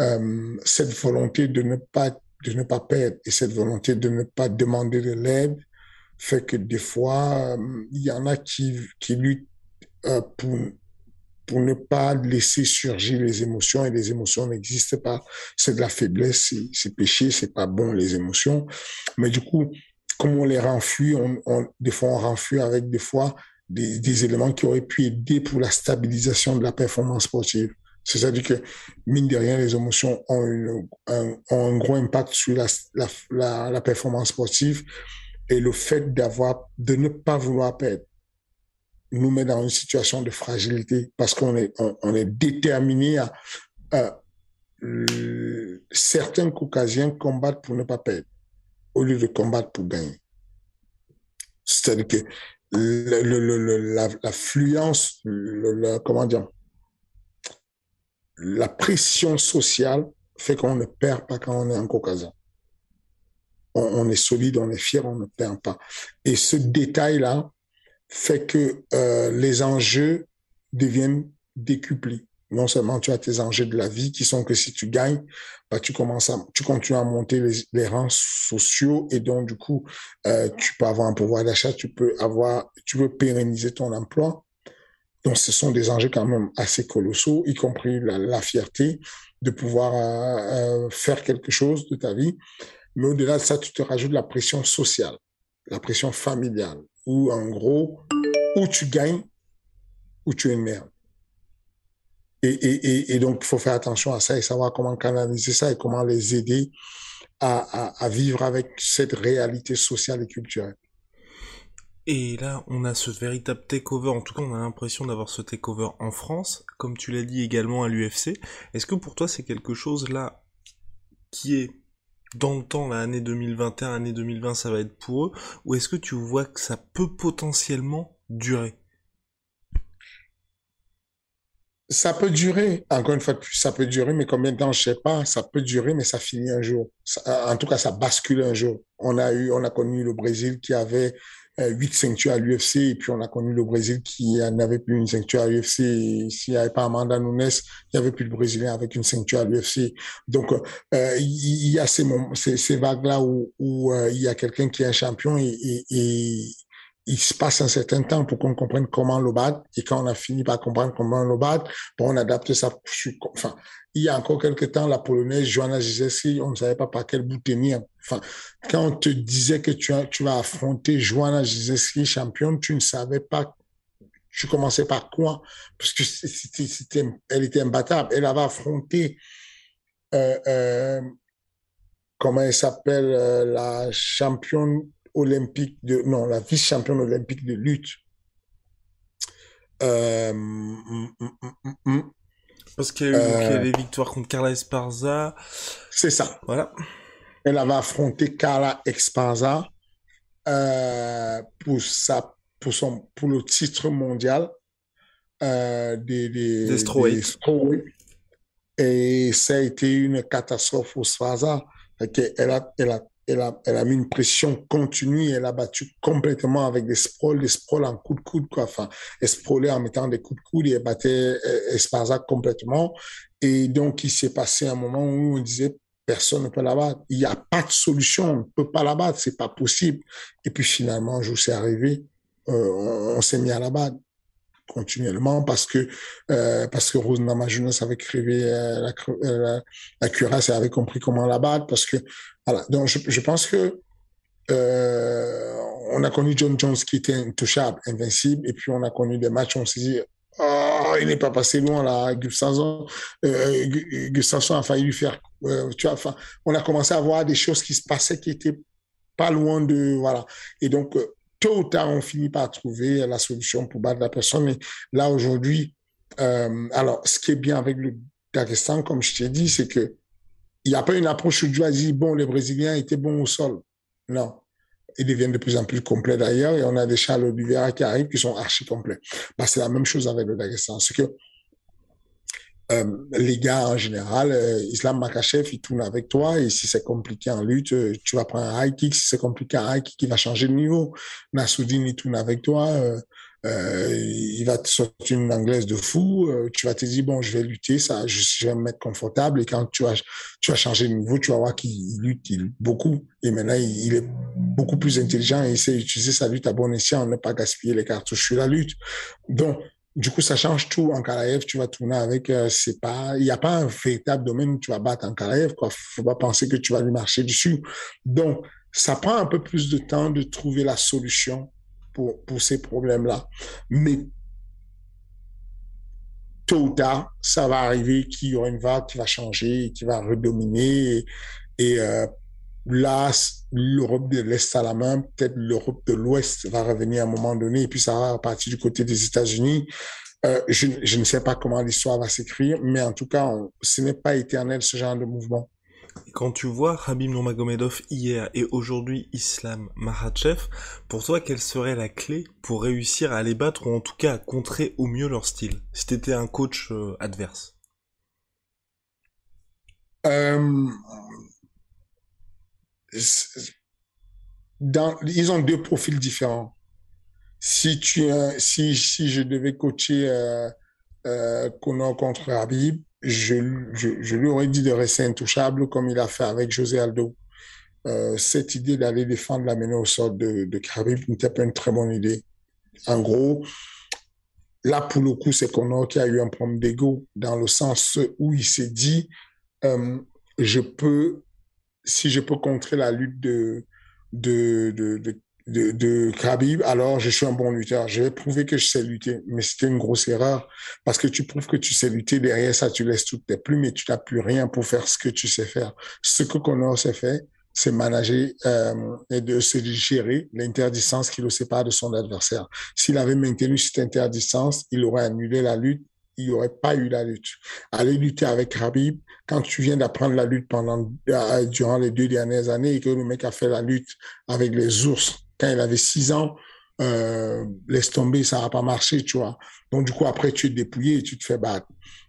euh, cette volonté de ne pas de ne pas perdre et cette volonté de ne pas demander de l'aide fait que des fois euh, il y en a qui qui luttent euh, pour pour ne pas laisser surgir les émotions et les émotions n'existent pas. C'est de la faiblesse c'est péché c'est pas bon les émotions. Mais du coup comme on les renfuit, on, on, des fois on renfuit avec des fois des, des, éléments qui auraient pu aider pour la stabilisation de la performance sportive. C'est-à-dire que, mine de rien, les émotions ont, une, un, ont un gros impact sur la, la, la, performance sportive et le fait d'avoir, de ne pas vouloir perdre nous met dans une situation de fragilité parce qu'on est, on, est déterminé à, à euh, certains caucasiens combattent pour ne pas perdre au lieu de combattre pour gagner. C'est-à-dire que le, la, la, fluence, le, comment dire, la pression sociale fait qu'on ne perd pas quand on est en caucasien. on, est solide, on est fier, on ne perd pas. Et ce détail-là fait que euh, les enjeux deviennent décuplés. Non seulement tu as tes enjeux de la vie qui sont que si tu gagnes, bah, tu commences à, tu continues à monter les, rangs sociaux et donc du coup, euh, tu peux avoir un pouvoir d'achat, tu peux avoir, tu peux pérenniser ton emploi. Donc, ce sont des enjeux quand même assez colossaux, y compris la, fierté de pouvoir euh, faire quelque chose de ta vie. Mais au-delà de ça, tu te rajoutes la pression sociale, la pression familiale, où en gros, où tu gagnes, ou tu es. Et, donc, il faut faire attention à ça et savoir comment canaliser ça et comment les aider à, vivre avec cette réalité sociale et culturelle. Et là, on a ce véritable takeover, en tout cas on a l'impression d'avoir ce takeover en France, comme tu l'as dit également à l'UFC. Est-ce que pour toi c'est quelque chose là qui est dans le temps, l'année 2021, l'année 2020, ça va être pour eux, ou est-ce que tu vois que ça peut potentiellement durer? Ça peut durer, encore une fois ça peut durer, mais combien de temps, je sais pas, ça peut durer, mais ça finit un jour. en tout cas, ça bascule un jour. On a eu, on a connu le Brésil qui avait euh, huit ceintures à l'UFC et puis on a connu le Brésil qui n'avait plus une ceinture à l'UFC. S'il n'y avait pas Amanda Nunes, il n'y avait plus de Brésilien avec une ceinture à l'UFC. Donc euh, il y a ces, ces, ces vagues-là où, euh, il y a quelqu'un qui est un champion et, et il se passe un certain temps pour qu'on comprenne comment le battre. Et quand on a fini par comprendre comment le battre, bon, on adapte ça. Enfin, il y a encore quelques temps, la polonaise Joanna Jizewski, on ne savait pas par quel bout tenir. Enfin, quand on te disait que tu, tu vas affronter Joanna Jizewski championne, tu ne savais pas tu commençais par quoi? Parce que c'était, elle était imbattable. Elle avait affronté, euh, euh, comment elle s'appelle, euh, la championne olympique de, non, la vice-championne olympique de lutte. Euh, mm, mm, mm, Parce qu'il y, a eu des victoires contre Carla Esparza. C'est ça. Voilà. Elle avait affronté Carla Esparza euh, pour, sa, pour, son, pour le titre mondial euh, des, des, des Et ça a été une catastrophe pour Esparza. Elle a, elle a elle a, elle a mis une pression continue, elle a battu complètement avec des sprawls, des sprawls en coup de coude, quoi. Enfin, elle sprawlait en mettant des coups de coude et elle battait Esparza complètement. Et donc, il s'est passé un moment où on disait, personne ne peut la battre. Il n'y a pas de solution, on ne peut pas la battre, c'est pas possible. Et puis finalement, un jour, c'est arrivé, euh, on, s'est mis à la battre continuellement parce que euh, parce que Rose Namajunas avait créé euh, la, la, la cuirasse et avait compris comment la battre parce que voilà donc je, pense que euh, on a connu John Jones qui était intouchable, invincible et puis on a connu des matchs où on s'est dit oh, il n'est pas passé loin là Gustafsson euh, Gustafsson a failli lui faire euh, tu vois on a commencé à voir des choses qui se passaient qui étaient pas loin de voilà et donc tôt ou tard, on finit par trouver la solution pour battre la personne. Mais là, aujourd'hui, euh, alors, ce qui est bien avec le Dagestan, comme je t'ai dit, c'est que il n'y a pas une approche où tu as dit, bon, les Brésiliens étaient bons au sol. Non. Ils deviennent de plus en plus complets d'ailleurs, et on a des Charles Oliveira qui arrivent qui sont archi complets. Bah, c'est la même chose avec le Dagestan. C'est que euh, les gars en général, euh, Islam Makachev, il tourne avec toi et si c'est compliqué en lutte, euh, tu vas prendre un high kick. Si c'est compliqué, un high kick, il va changer de niveau. Nassoudine, il tourne avec toi. Il va te sortir une anglaise de fou. tu vas te dire, bon, je vais lutter, ça, je, vais me mettre confortable. Et quand tu vas, tu vas changer de niveau, tu vas voir qu'il lutte beaucoup. Et maintenant, il, est beaucoup plus intelligent et il sait utiliser sa lutte à bon escient, ne pas gaspiller les cartouches sur la lutte. Donc, du coup, ça change tout. En Karaev, tu vas tourner avec, euh, c'est pas, il n'y a pas un véritable domaine où tu vas battre en Karaev, quoi. Faut pas penser que tu vas lui marcher dessus. Donc, ça prend un peu plus de temps de trouver la solution pour, ces problèmes-là. Mais, tôt ou tard, ça va arriver qu'il y aura une vague qui va changer, qui va redominer et, euh, là, l'Europe de l'Est à la main, peut-être l'Europe de l'Ouest va revenir à un moment donné, et puis ça va partir du côté des États-Unis. Euh, je, ne sais pas comment l'histoire va s'écrire, mais en tout cas, ce n'est pas éternel ce genre de mouvement. Quand tu vois Habib Nurmagomedov hier et aujourd'hui Islam Makhachev, pour toi, quelle serait la clé pour réussir à les battre ou en tout cas à contrer au mieux leur style, si tu étais un coach euh, adverse? Euh, ils ont deux profils différents. Si tu, si, si je devais coacher euh, euh, contre Habib, je, lui aurais dit de rester intouchable comme il a fait avec José Aldo. Euh, cette idée d'aller défendre la menée au sol de, de n'était pas une très bonne idée. En gros, là, pour le coup, c'est Conor qui a eu un problème d'ego dans le sens où il s'est dit, euh, je peux, si je peux contrer la lutte de, de, de, de de, de Khabib, alors je suis un bon lutteur. Je vais prouver que je sais lutter. Mais c'était une grosse erreur parce que tu prouves que tu sais lutter. Derrière ça, tu laisses toutes tes plumes et tu n'as plus rien pour faire ce que tu sais faire. Ce que Conor sait faire, c'est manager euh, et de se gérer l'interdistance qui le sépare de son adversaire. S'il avait maintenu cette interdistance, il aurait annulé la lutte il n'y aurait pas eu la lutte. Aller lutter avec Rabib, quand tu viens d'apprendre la lutte pendant euh, durant les deux dernières années et que le mec a fait la lutte avec les ours quand il avait six ans, euh, laisse tomber, ça n'a pas marché, tu vois. Donc du coup après tu es dépouillé et tu te fais battre.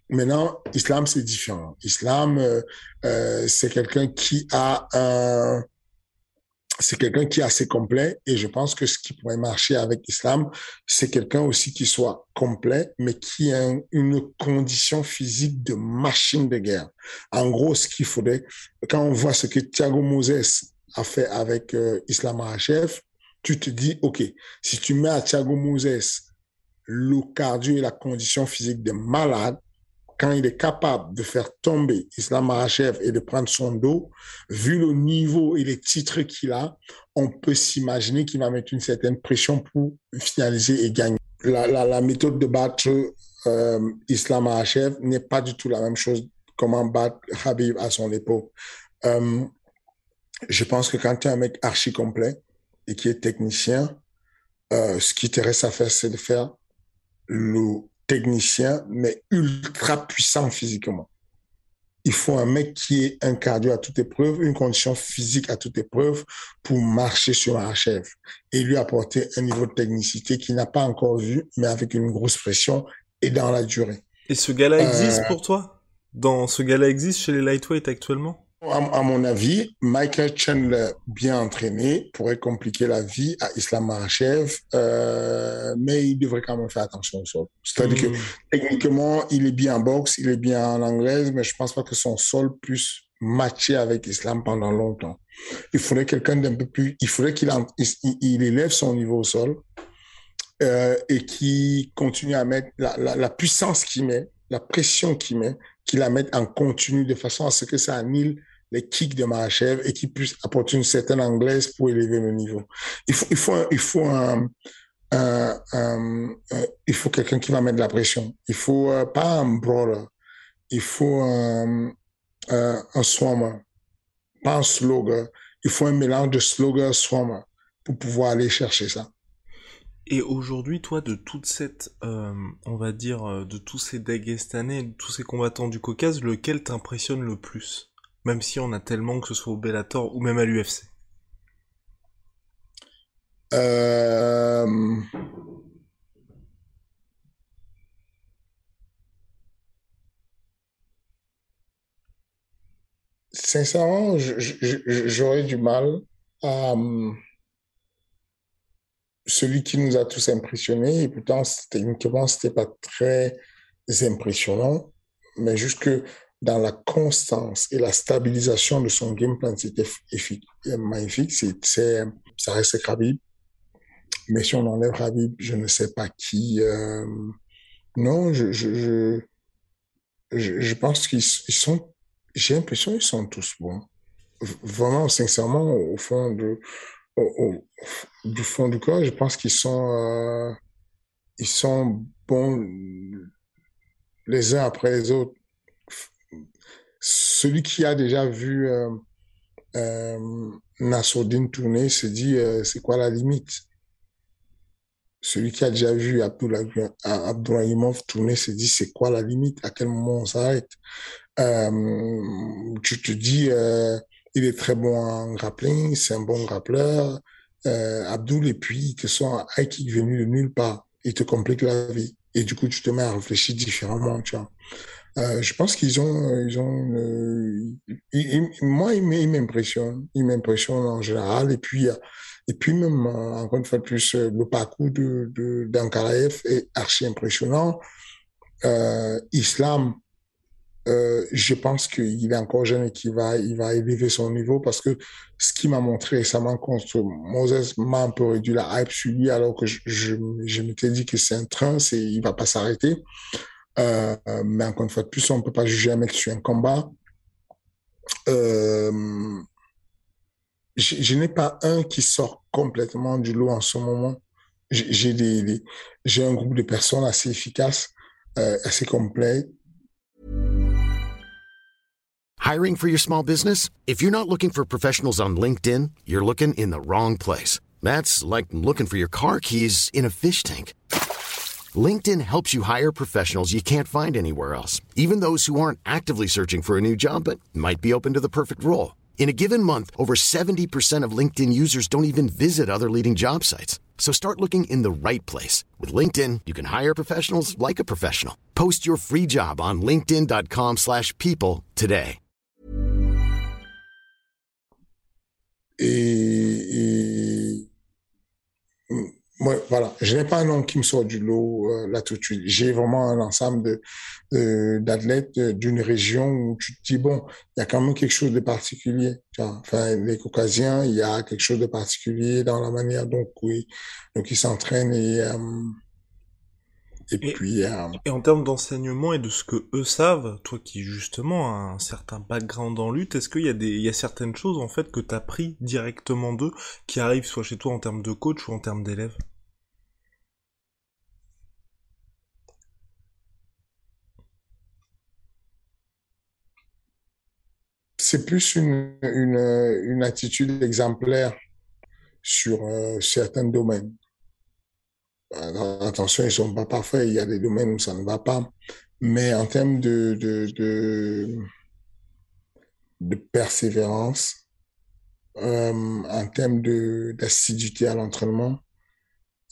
Maintenant, Islam, c'est différent. Islam, euh, euh, c'est quelqu'un qui a un, c'est quelqu'un qui est assez complet et je pense que ce qui pourrait marcher avec Islam, c'est quelqu'un aussi qui soit complet, mais qui a une condition physique de machine de guerre. En gros, ce qu'il faudrait, quand on voit ce que Thiago Moses a fait avec euh, Islam Arachev, tu te dis, OK, si tu mets à Thiago Moses le cardio et la condition physique de malade, quand il est capable de faire tomber Islam Makhachev et de prendre son dos, vu le niveau et les titres qu'il a, on peut s'imaginer qu'il va mettre une certaine pression pour finaliser et gagner. La, la, méthode de battre euh, Islam Makhachev n'est pas du tout la même chose comment battre Habib à son époque. Euh, je pense que quand tu es un mec archi complet et qui est technicien, euh, ce qui te reste à faire, c'est de faire le technicien, mais ultra puissant physiquement. Il faut un mec qui ait un cardio à toute épreuve, une condition physique à toute épreuve pour marcher sur un chef et lui apporter un niveau de technicité qu'il n'a pas encore vu, mais avec une grosse pression et dans la durée. Et ce gars-là existe euh, pour toi? Dans ce gars-là existe chez les lightweight actuellement? À, mon avis, Michael Chandler, bien entraîné, pourrait compliquer la vie à Islam Makhachev, euh, mais il devrait quand même faire attention au sol. C'est-à-dire que hmm. techniquement, il est bien en boxe, il est bien en anglaise, mais je pense pas que son sol puisse matcher avec Islam pendant longtemps. Il faudrait quelqu'un d'un peu plus, il faudrait qu'il il, élève son niveau au sol euh, et qu'il continue à mettre la, la, la puissance qu'il met, la pression qu'il met, qu'il la mette en continu de façon à ce que ça annule les kicks de Marachev et qui puisse apporter une certaine anglaise pour élever le niveau. Il faut, il faut, il faut un, il faut quelqu'un qui va mettre de la pression. Il faut euh, pas un brawler. Il faut un, un, un swammer, pas un slogger. Il faut un mélange de slogger swammer pour pouvoir aller chercher ça. Et aujourd'hui, toi, de toute cette, euh, on va dire, euh, de tous ces Dagestanais, de tous ces combattants du Caucase, lequel t'impressionne le plus? Même si on a tellement que ce soit au Bellator ou même à l'UFC euh... Sincèrement, j'aurais du mal à celui qui nous a tous impressionnés, et pourtant, techniquement, c'était pas très impressionnant, mais juste que dans la constance et la stabilisation de son game plan, c'était magnifique. C'est, ça reste Khabib. Mais si on enlève Khabib, je ne sais pas qui. Euh, non, je, je, je, pense qu'ils sont. J'ai l'impression qu'ils sont tous bons. Vraiment, sincèrement, au fond de, au, du fond du corps, je pense qu'ils sont, euh, sont bons les uns après les autres celui qui a déjà vu euh, euh, tourner se dit euh, c'est quoi la limite? Celui qui a déjà vu Abdourahimov tourner se dit c'est quoi la limite? À quel moment on s'arrête? Euh, Tu te dis euh, il est très bon en grappling, c'est un bon grappleur. Abdul et puis il te sont un high kick venu de nulle part. Il te complique la vie. Et du coup, tu te mets à réfléchir différemment. Euh, je pense qu'ils ont, ils ont, euh, moi, ils m'impressionnent, ils m'impressionnent en général. Et puis, et puis même, encore une fois plus, le parcours de, de est archi impressionnant. Euh, Islam, euh, je pense qu'il est encore jeune et qu'il va, il va élever son niveau parce que ce qu'il m'a montré récemment contre Moses m'a un peu réduit la hype sur lui alors que je, je, je m'étais dit que c'est un train, c'est, il va pas s'arrêter. Euh, mais encore une fois de plus, on peut pas juger un mec sur un combat. Euh, je, je n'ai pas un qui sort complètement du lot en ce moment. J'ai des, des j'ai un groupe de personnes assez efficaces, euh, assez complet, Hiring for your small business? If you're not looking for professionals on LinkedIn, you're looking in the wrong place. That's like looking for your car keys in a fish tank. LinkedIn helps you hire professionals you can't find anywhere else, even those who aren't actively searching for a new job but might be open to the perfect role. In a given month, over 70% of LinkedIn users don't even visit other leading job sites. So start looking in the right place. With LinkedIn, you can hire professionals like a professional. Post your free job on linkedin.com slash people today. Moi, voilà, je n'ai pas un nom qui me sort du lot euh, là tout de suite. J'ai vraiment un ensemble de d'athlètes euh, d'une région où tu te dis bon, il y a quand même quelque chose de particulier. Enfin, les Caucasiens, il y a quelque chose de particulier dans la manière dont oui, donc ils s'entraînent et euh, et, Et- puis euh, Et en termes d'enseignement et de ce que eux savent, toi qui justement as un certain background en lutte, est-ce qu'il y a des, il y a certaines choses en fait que t'as pris directement d'eux qui arrivent soit chez toi en termes de coach ou en termes d'élèves? C'est plus une, une, une attitude exemplaire sur euh, certains domaines. Attention, ils sont pas parfaits. Il y a des domaines où ça ne va pas. Mais en termes de, de, de, persévérance, euh, en termes d'assiduité à l'entraînement,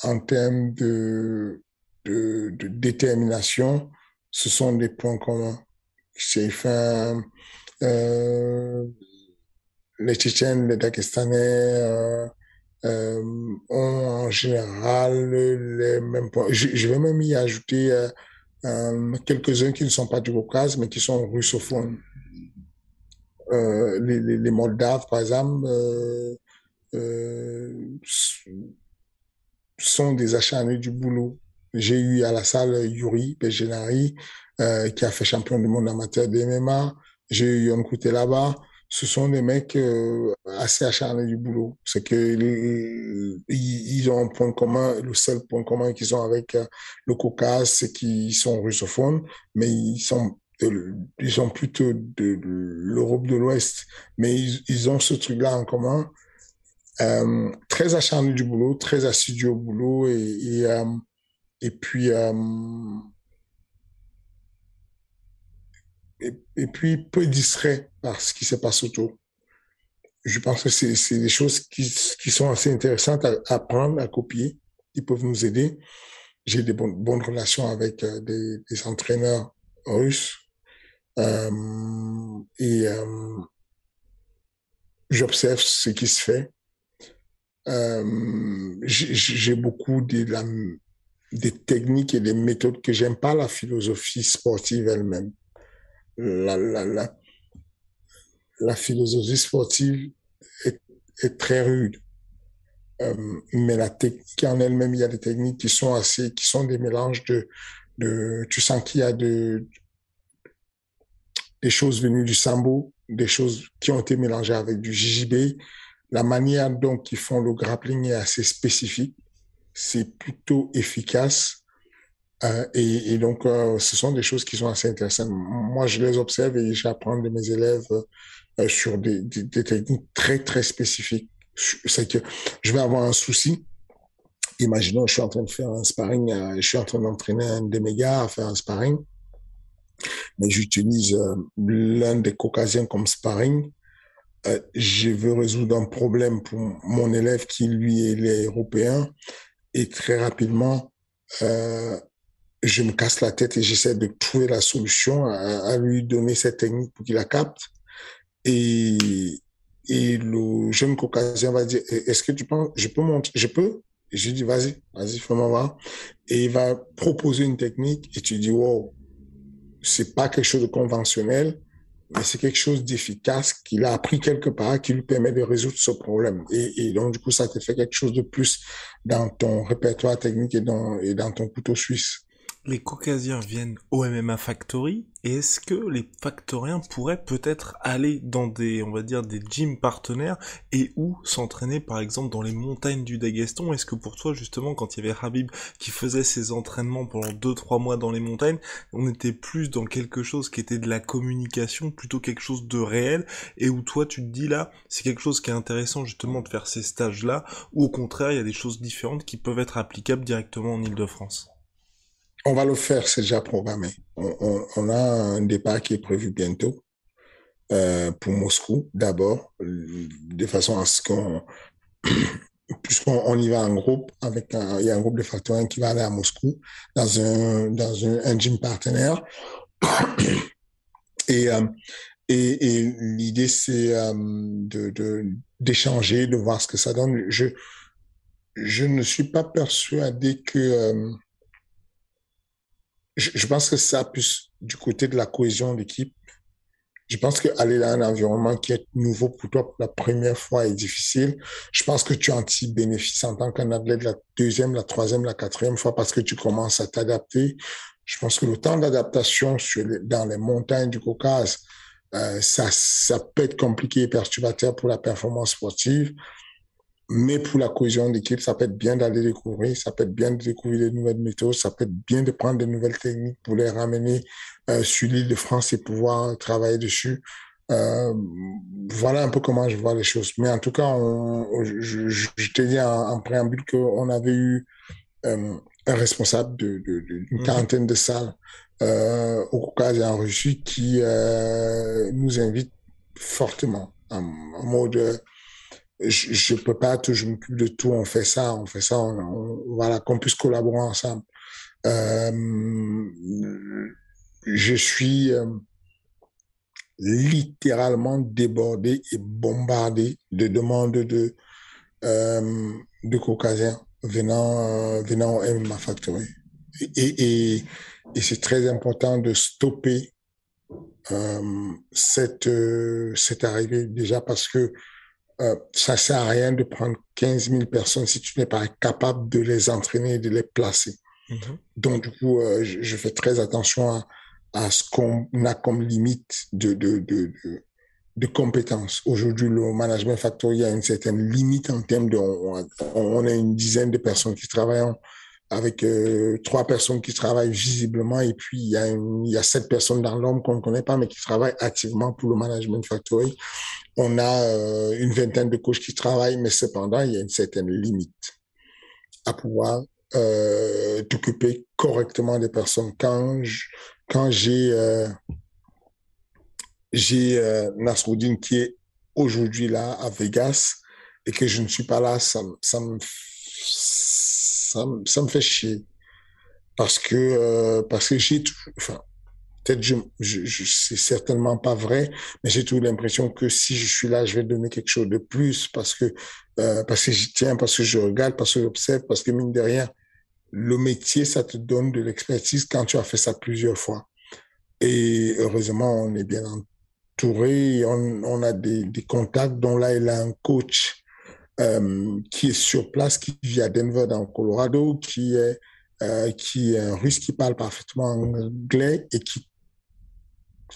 en termes de, de, détermination, ce sont des points communs. C'est fin, euh, les Tchétchènes, les Dagestanais euh, euh, ont en général les mêmes points. Je, vais même y ajouter euh, quelques-uns qui ne sont pas du Caucase, mais qui sont russophones. Euh, les, Moldaves, par exemple, sont des acharnés du boulot. J'ai eu à la salle Yuri Bejenari, qui a fait champion du monde amateur de MMA. J'ai eu un côté là-bas. Ce sont des mecs euh, assez acharnés du boulot. C'est que euh, ils, ont un point commun. Le seul point commun qu'ils ont avec euh, le Caucase, c'est qu'ils sont russophones, mais ils sont euh, ils sont plutôt de, l'Europe de l'Ouest. Mais ils, ont ce truc-là en commun. Très acharné du boulot, très assidu au boulot et, et puis euh, et, puis peu distrait par ce qui se passe autour. Je pense que c'est des choses qui, sont assez intéressantes à apprendre, à copier, qui peuvent nous aider. J'ai des bonnes, relations avec euh, des, entraîneurs russes euh, et euh, j'observe ce qui se fait. J'ai beaucoup des techniques et des méthodes que j'aime pas la philosophie sportive elle-même. La, la, la, la philosophie sportive est, très rude. Euh, mais la technique en elle-même, il y a des techniques qui sont assez, qui sont des mélanges de, de tu sens qu'il y a de, des choses venues du sambo, des choses qui ont été mélangées avec du JJB. La manière dont ils font le grappling est assez spécifique. C'est plutôt efficace. Euh, et, donc, euh, ce sont des choses qui sont assez intéressantes. Moi, je les observe et j'apprends de mes élèves euh, sur des, techniques très, très spécifiques. C'est que je vais avoir un souci. Imaginons, je suis en train de faire un sparring, je suis en train d'entraîner un des mégas à faire un sparring, mais j'utilise l'un des caucasiens comme sparring. Je veux résoudre un problème pour mon élève qui, lui, est européen. Et très rapidement, je me casse la tête et j'essaie de trouver la solution à, lui donner cette technique pour qu'il la capte. Et, le jeune caucasien va dire, est-ce que tu penses, je peux monter, je peux? Et je dis, vas-y, vas-y, fais-moi voir. Et il va proposer une technique et tu dis, wow, c'est pas quelque chose de conventionnel, mais c'est quelque chose d'efficace qu'il a appris quelque part qui lui permet de résoudre ce problème. Et, donc, du coup, ça te fait quelque chose de plus dans ton répertoire technique et dans ton couteau suisse les Caucasiens viennent au MMA Factory et est-ce que les Factoriens pourraient peut-être aller dans des, on va dire, des gyms partenaires et où s'entraîner par exemple dans les montagnes du Daguestan? Est-ce que pour toi justement quand il y avait Habib qui faisait ses entraînements pendant 2-3 mois dans les montagnes, on était plus dans quelque chose qui était de la communication plutôt quelque chose de réel? Et où toi tu te dis là c'est quelque chose qui est intéressant justement de faire ces stages là ou au contraire il y a des choses différentes qui peuvent être applicables directement en Ile-de-France on va le faire, c'est déjà programmé. On, a un départ qui est prévu bientôt euh, pour Moscou d'abord, de façon à ce qu'on, puisqu'on y va en groupe, avec un, il y a un groupe de facteurs qui va aller à Moscou dans un dans un, gym partenaire. Et euh, et, l'idée c'est euh, de d'échanger, de, voir ce que ça donne. Je je ne suis pas persuadé que je, pense que ça plus du côté de la cohésion d'équipe. Je pense qu'aller dans un environnement qui est nouveau pour toi pour la première fois est difficile. Je pense que tu en tires bénéfice en tant qu'un athlète la deuxième, la troisième, la quatrième fois parce que tu commences à t'adapter. Je pense que le temps d'adaptation dans les montagnes du Caucase, euh, ça, ça peut être compliqué et perturbateur pour la performance sportive. Mais pour la cohésion d'équipe, ça peut être bien d'aller découvrir, ça peut être bien de découvrir de nouvelles méthodes, ça peut être bien de prendre de nouvelles techniques pour les ramener euh, sur l'île de France et pouvoir travailler dessus. Euh, voilà un peu comment je vois les choses. Mais en tout cas, on, je, je, je t'ai dit en, préambule qu'on avait eu euh, un responsable d'une de, de, mhm. quarantaine de salles au Caucase et en Russie qui nous invite fortement en, en mode je, je peux pas tout, je m'occupe de tout, on fait ça, on fait ça, voilà, qu'on puisse collaborer ensemble. Euh, je suis euh, littéralement débordé et bombardé de demandes de euh, de caucasiens venant venant au MMA Factory. Et, et, et c'est très important de stopper cette cette arrivée déjà parce que euh, ça sert à rien de prendre 15 000 personnes si tu n'es pas capable de les entraîner et de les placer. Mm-hmm. Donc, du coup, euh, je, fais très attention à, à ce qu'on a comme limite de, de, de, de, de compétences. Aujourd'hui, le management factory a une certaine limite en termes de... On, on a une dizaine de personnes qui travaillent avec euh, trois personnes qui travaillent visiblement et puis il y a, il y a sept personnes dans l'homme qu'on ne connaît pas mais qui travaillent activement pour le management factory. On a euh, une vingtaine de coachs qui travaillent mais cependant il y a une certaine limite à pouvoir euh, t'occuper correctement des personnes. Quand quand j'ai euh, j'ai euh, Nasruddin qui est aujourd'hui là à Vegas et que je ne suis pas là, ça, ça me ça, me fait chier. Parce que, que j'ai, peut-être je, je, c'est certainement pas vrai, mais j'ai toujours l'impression que si je suis là, je vais donner quelque chose de plus parce que, euh, parce que j'y tiens, parce que je regarde, parce que j'observe, parce que mine de rien, le métier, ça te donne de l'expertise quand tu as fait ça plusieurs fois. Et heureusement, on est bien entouré, on, on a des, des contacts, dont là, il a un coach euh, qui est sur place, qui vit à Denver dans le Colorado, qui est euh, qui est un Russe qui parle parfaitement anglais et qui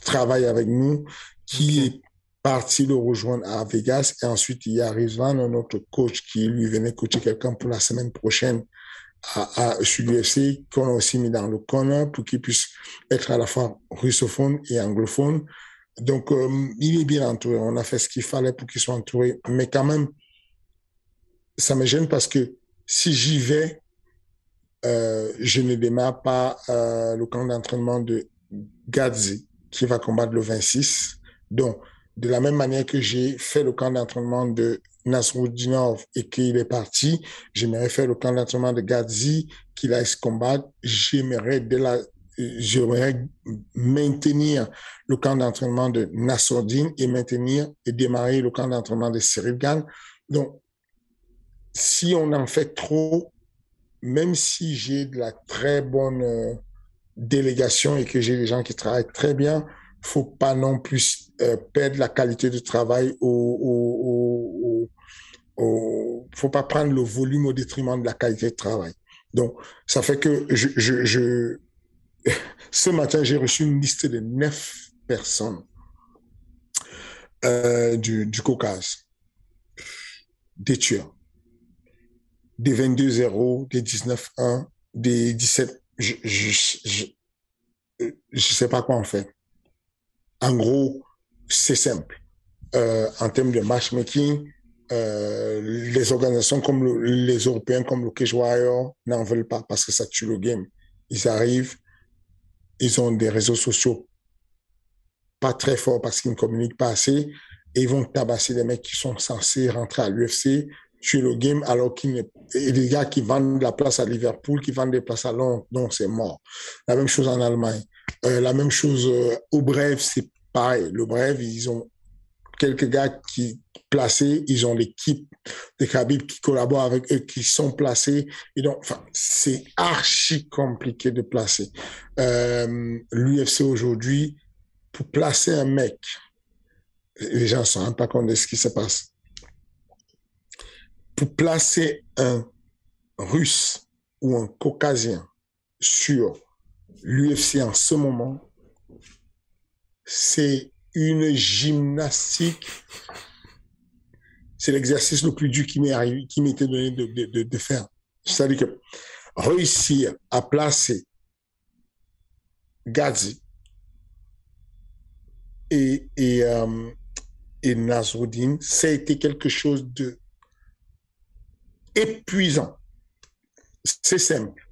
travaille avec nous, qui est parti le rejoindre à Vegas et ensuite il y a Rizvan, un autre coach qui lui venait coacher quelqu'un pour la semaine prochaine à, à, sur l'UFC, qu'on a aussi mis dans le corner pour qu'il puisse être à la fois russophone et anglophone. Donc, euh, il est bien entouré. On a fait ce qu'il fallait pour qu'il soit entouré. Mais quand même, ça me gêne parce que si j'y vais, euh, je ne démarre pas euh, le camp d'entraînement de Gadzi qui va combattre le 26. Donc, de la même manière que j'ai fait le camp d'entraînement de Nasrudinov et qu'il est parti, j'aimerais faire le camp d'entraînement de Gazi, qu'il aille se combattre. J'aimerais de la, j'aimerais maintenir le camp d'entraînement de Nassourdine et maintenir et démarrer le camp d'entraînement de Cyril. Donc, si on en fait trop, même si j'ai de la très bonne euh, délégation et que j'ai des gens qui travaillent très bien, faut pas non plus euh, perdre la qualité de travail au, au, au, faut pas prendre le volume au détriment de la qualité de travail. Donc, ça fait que je, je, je ce matin, j'ai reçu une liste de neuf personnes euh, du, du Caucase, des tueurs, des 22-0, des 19-1, des 17. Je, je, je, je sais pas quoi en faire. En gros, c'est simple. Euh, en termes de matchmaking, euh, les organisations comme le, les Européens, comme le Cage n'en veulent pas parce que ça tue le game. Ils arrivent, ils ont des réseaux sociaux pas très forts parce qu'ils ne communiquent pas assez et ils vont tabasser des mecs qui sont censés rentrer à l'UFC, tuer le game alors qu'il a des gars qui vendent la place à Liverpool, qui vendent des places à Londres, donc c'est mort. La même chose en Allemagne. Euh, la même chose euh, au Bref, c'est pareil. Le Bref, ils ont quelques gars qui placés, ils ont l'équipe de Khabib qui collabore avec eux, qui sont placés. Et donc, c'est archi compliqué de placer. Euh, L'UFC aujourd'hui, pour placer un mec, les gens ne se pas compte de ce qui se passe. Pour placer un Russe ou un Caucasien sur l'UFC en ce moment, c'est une gymnastique. C'est l'exercice le plus dur qui m'est arrivé, qui m'était donné de, de, faire. C'est-à-dire que réussir à placer Gazi et, et, euh, et ça a été quelque chose de épuisant. C'est simple.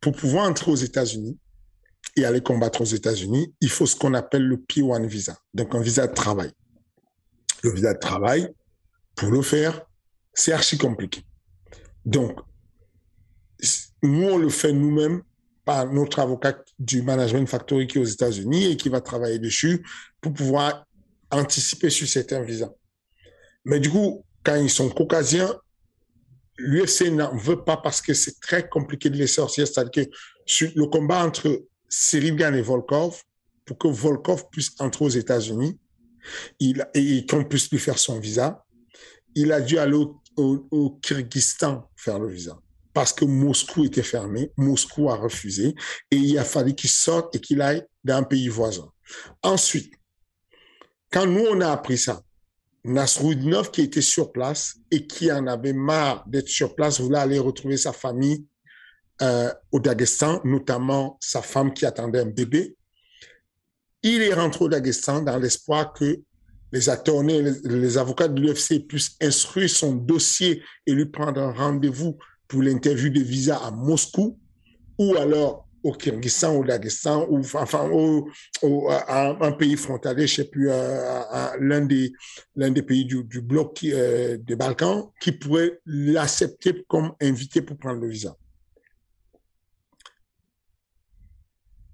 Pour pouvoir entrer aux États-Unis, et aller combattre aux États-Unis, il faut ce qu'on appelle le P1 visa, donc un visa de travail. Le visa de travail, pour le faire, c'est archi compliqué. Donc, nous, on le fait nous-mêmes par notre avocat du Management Factory qui est aux États-Unis et qui va travailler dessus pour pouvoir anticiper sur certains visas. Mais du coup, quand ils sont caucasiens, l'UFC n'en veut pas parce que c'est très compliqué de les sortir. C'est-à-dire que le combat entre Cyril et Volkov pour que Volkov puisse entrer aux États-Unis il, et qu'on puisse lui faire son visa. Il a dû aller au, au, Kyrgyzstan faire le visa parce que Moscou était fermé. Moscou a refusé et il a fallu qu'il sorte et qu'il aille dans un pays voisin. Ensuite, quand nous, on a appris ça, Nasrudinov qui était sur place et qui en avait marre d'être sur place voulait aller retrouver sa famille euh, au Daghestan, notamment sa femme qui attendait un bébé. Il est rentré au Daghestan dans l'espoir que les avocats de l'UFC puissent instruire son dossier et lui prendre un rendez-vous pour l'interview de visa à Moscou ou alors au Kyrgyzstan, au Daghestan, ou enfin au, à un pays frontalier, je sais plus, l'un des l'un des pays du, du bloc euh, des Balkans, qui pourrait l'accepter comme invité pour prendre le visa.